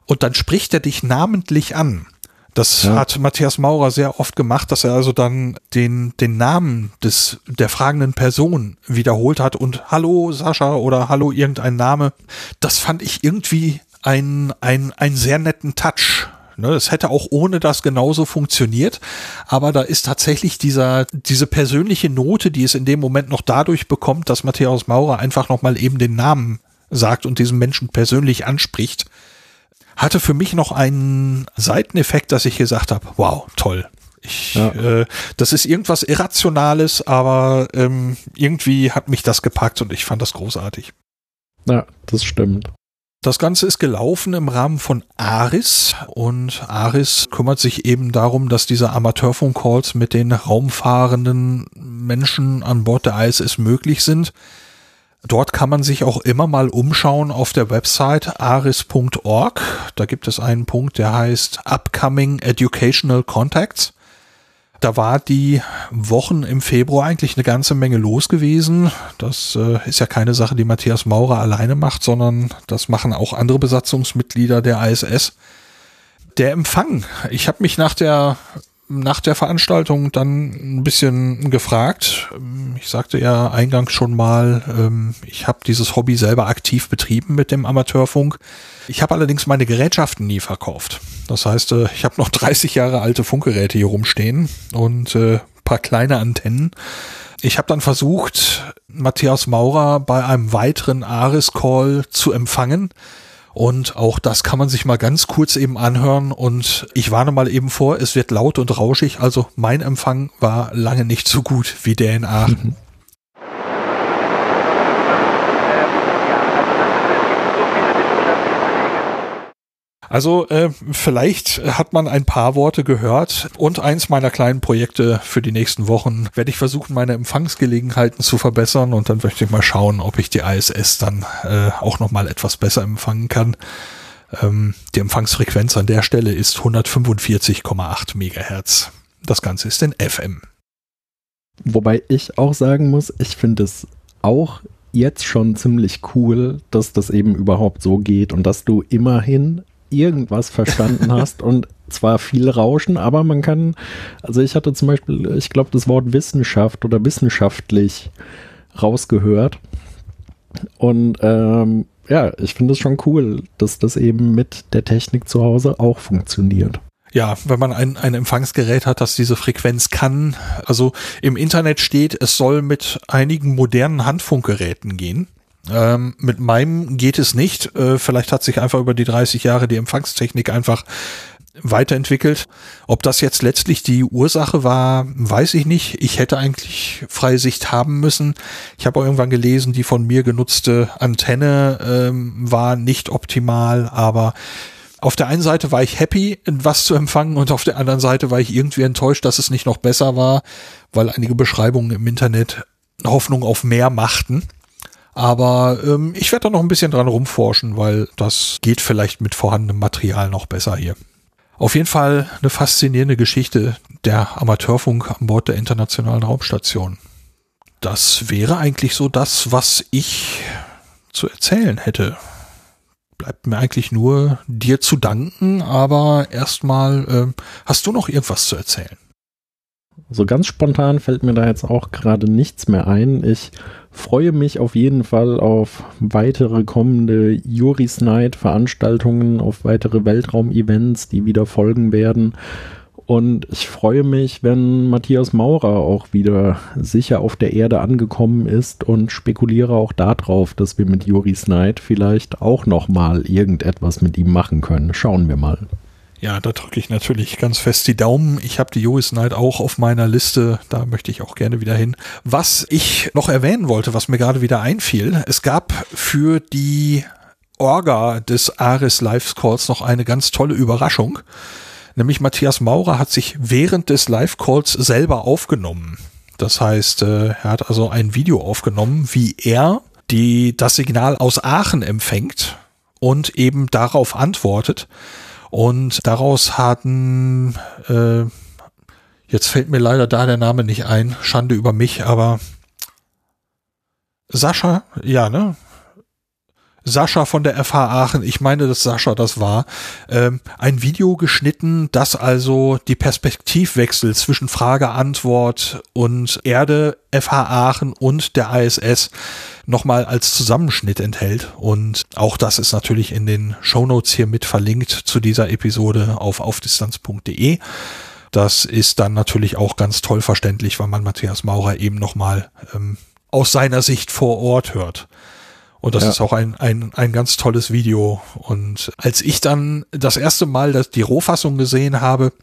Und dann spricht er dich namentlich an. Das ja. hat Matthias Maurer sehr oft gemacht, dass er also dann den, den Namen des, der fragenden Person wiederholt hat und Hallo Sascha oder Hallo irgendein Name. Das fand ich irgendwie ein, ein, ein sehr netten Touch. Ne, es hätte auch ohne das genauso funktioniert, aber da ist tatsächlich dieser, diese persönliche Note, die es in dem Moment noch dadurch bekommt, dass Matthäus Maurer einfach nochmal eben den Namen sagt und diesen Menschen persönlich anspricht, hatte für mich noch einen Seiteneffekt, dass ich gesagt habe, wow, toll. Ich, ja. äh, das ist irgendwas Irrationales, aber ähm, irgendwie hat mich das gepackt und ich fand das großartig. Ja, das stimmt. Das Ganze ist gelaufen im Rahmen von ARIS und ARIS kümmert sich eben darum, dass diese Amateurfunk-Calls mit den raumfahrenden Menschen an Bord der ISS möglich sind. Dort kann man sich auch immer mal umschauen auf der Website aris.org. Da gibt es einen Punkt, der heißt Upcoming Educational Contacts. Da war die Wochen im Februar eigentlich eine ganze Menge los gewesen. Das äh, ist ja keine Sache, die Matthias Maurer alleine macht, sondern das machen auch andere Besatzungsmitglieder der ISS. Der Empfang. Ich habe mich nach der nach der Veranstaltung dann ein bisschen gefragt. Ich sagte ja eingangs schon mal, ähm, ich habe dieses Hobby selber aktiv betrieben mit dem Amateurfunk. Ich habe allerdings meine Gerätschaften nie verkauft. Das heißt, äh, ich habe noch 30 Jahre alte Funkgeräte hier rumstehen und äh, paar kleine Antennen. Ich habe dann versucht, Matthias Maurer bei einem weiteren Aris-Call zu empfangen. Und auch das kann man sich mal ganz kurz eben anhören. Und ich warne mal eben vor, es wird laut und rauschig. Also mein Empfang war lange nicht so gut wie der in Aachen. Also äh, vielleicht hat man ein paar Worte gehört und eins meiner kleinen Projekte für die nächsten Wochen werde ich versuchen, meine Empfangsgelegenheiten zu verbessern und dann möchte ich mal schauen, ob ich die ISS dann äh, auch noch mal etwas besser empfangen kann. Ähm, die Empfangsfrequenz an der Stelle ist 145,8 Megahertz. Das Ganze ist in FM. Wobei ich auch sagen muss, ich finde es auch jetzt schon ziemlich cool, dass das eben überhaupt so geht und dass du immerhin irgendwas verstanden hast und zwar viel Rauschen, aber man kann, also ich hatte zum Beispiel, ich glaube, das Wort Wissenschaft oder wissenschaftlich rausgehört und ähm, ja, ich finde es schon cool, dass das eben mit der Technik zu Hause auch funktioniert. Ja, wenn man ein, ein Empfangsgerät hat, das diese Frequenz kann. Also im Internet steht, es soll mit einigen modernen Handfunkgeräten gehen. Ähm, mit meinem geht es nicht. Äh, vielleicht hat sich einfach über die 30 Jahre die Empfangstechnik einfach weiterentwickelt. Ob das jetzt letztlich die Ursache war, weiß ich nicht. Ich hätte eigentlich freie Sicht haben müssen. Ich habe auch irgendwann gelesen, die von mir genutzte Antenne ähm, war nicht optimal, aber auf der einen Seite war ich happy, was zu empfangen und auf der anderen Seite war ich irgendwie enttäuscht, dass es nicht noch besser war, weil einige Beschreibungen im Internet Hoffnung auf mehr machten. Aber ähm, ich werde da noch ein bisschen dran rumforschen, weil das geht vielleicht mit vorhandenem Material noch besser hier. Auf jeden Fall eine faszinierende Geschichte der Amateurfunk an Bord der Internationalen Raumstation. Das wäre eigentlich so das, was ich zu erzählen hätte. Bleibt mir eigentlich nur dir zu danken, aber erstmal äh, hast du noch irgendwas zu erzählen? So ganz spontan fällt mir da jetzt auch gerade nichts mehr ein. Ich freue mich auf jeden Fall auf weitere kommende Juris Night Veranstaltungen, auf weitere Weltraum-Events, die wieder folgen werden. Und ich freue mich, wenn Matthias Maurer auch wieder sicher auf der Erde angekommen ist und spekuliere auch darauf, dass wir mit Juris Night vielleicht auch nochmal irgendetwas mit ihm machen können. Schauen wir mal. Ja, da drücke ich natürlich ganz fest die Daumen. Ich habe die US Night auch auf meiner Liste. Da möchte ich auch gerne wieder hin. Was ich noch erwähnen wollte, was mir gerade wieder einfiel, es gab für die Orga des Ares Live Calls noch eine ganz tolle Überraschung. Nämlich Matthias Maurer hat sich während des Live Calls selber aufgenommen. Das heißt, äh, er hat also ein Video aufgenommen, wie er die, das Signal aus Aachen empfängt und eben darauf antwortet. Und daraus hatten, äh, jetzt fällt mir leider da der Name nicht ein, Schande über mich, aber Sascha, ja, ne? Sascha von der FH Aachen, ich meine, dass Sascha das war, ähm, ein Video geschnitten, das also die Perspektivwechsel zwischen Frage, Antwort und Erde, FH Aachen und der ISS nochmal als Zusammenschnitt enthält. Und auch das ist natürlich in den Shownotes hier mit verlinkt zu dieser Episode auf aufdistanz.de. Das ist dann natürlich auch ganz toll verständlich, weil man Matthias Maurer eben nochmal ähm, aus seiner Sicht vor Ort hört. Und das ja. ist auch ein, ein, ein ganz tolles Video. Und als ich dann das erste Mal das, die Rohfassung gesehen habe,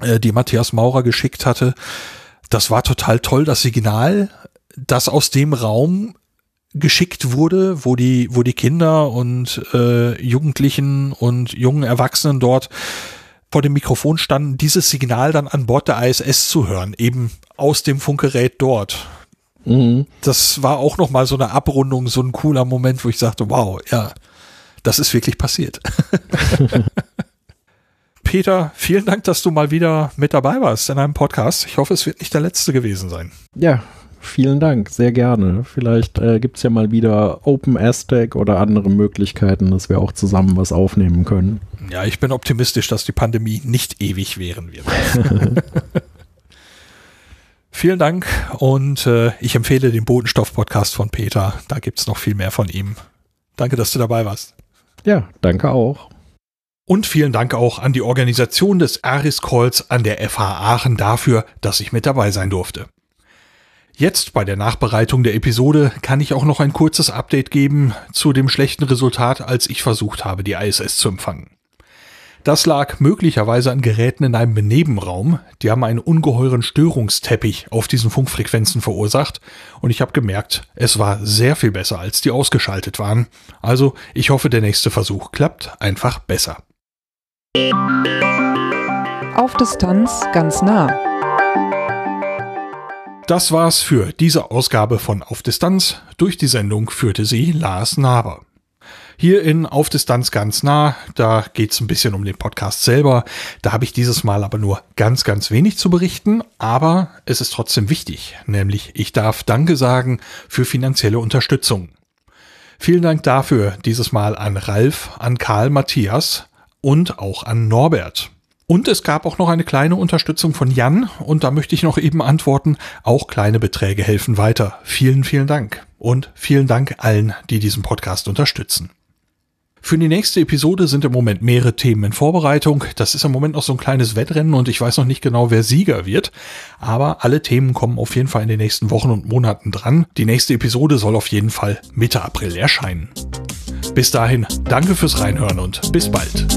äh, die Matthias Maurer geschickt hatte, das war total toll, das Signal, das aus dem Raum geschickt wurde, wo die, wo die Kinder und äh, Jugendlichen und jungen Erwachsenen dort vor dem Mikrofon standen, dieses Signal dann an Bord der ISS zu hören, eben aus dem Funkgerät dort. Mhm. Das war auch noch mal so eine Abrundung, so ein cooler Moment, wo ich sagte, wow, ja, das ist wirklich passiert. Peter, vielen Dank, dass du mal wieder mit dabei warst in einem Podcast. Ich hoffe, es wird nicht der letzte gewesen sein. Ja, vielen Dank, sehr gerne. Vielleicht äh, gibt es ja mal wieder Open Aztec oder andere Möglichkeiten, dass wir auch zusammen was aufnehmen können. Ja, ich bin optimistisch, dass die Pandemie nicht ewig währen wird. Vielen Dank und äh, ich empfehle den Bodenstoff-Podcast von Peter. Da gibt es noch viel mehr von ihm. Danke, dass du dabei warst. Ja, danke auch. Und vielen Dank auch an die Organisation des Aris Calls an der FH Aachen dafür, dass ich mit dabei sein durfte. Jetzt bei der Nachbereitung der Episode kann ich auch noch ein kurzes Update geben zu dem schlechten Resultat, als ich versucht habe, die ISS zu empfangen. Das lag möglicherweise an Geräten in einem Nebenraum. Die haben einen ungeheuren Störungsteppich auf diesen Funkfrequenzen verursacht und ich habe gemerkt, es war sehr viel besser, als die ausgeschaltet waren. Also ich hoffe, der nächste Versuch klappt einfach besser. Auf Distanz ganz nah. Das war's für diese Ausgabe von Auf Distanz. Durch die Sendung führte sie Lars Naber. Hier in Auf Distanz ganz nah, da geht's ein bisschen um den Podcast selber. Da habe ich dieses Mal aber nur ganz, ganz wenig zu berichten, aber es ist trotzdem wichtig, nämlich ich darf Danke sagen für finanzielle Unterstützung. Vielen Dank dafür dieses Mal an Ralf, an Karl Matthias und auch an Norbert. Und es gab auch noch eine kleine Unterstützung von Jan und da möchte ich noch eben antworten, auch kleine Beträge helfen weiter. Vielen, vielen Dank. Und vielen Dank allen, die diesen Podcast unterstützen. Für die nächste Episode sind im Moment mehrere Themen in Vorbereitung. Das ist im Moment noch so ein kleines Wettrennen und ich weiß noch nicht genau, wer Sieger wird. Aber alle Themen kommen auf jeden Fall in den nächsten Wochen und Monaten dran. Die nächste Episode soll auf jeden Fall Mitte April erscheinen. Bis dahin, danke fürs Reinhören und bis bald.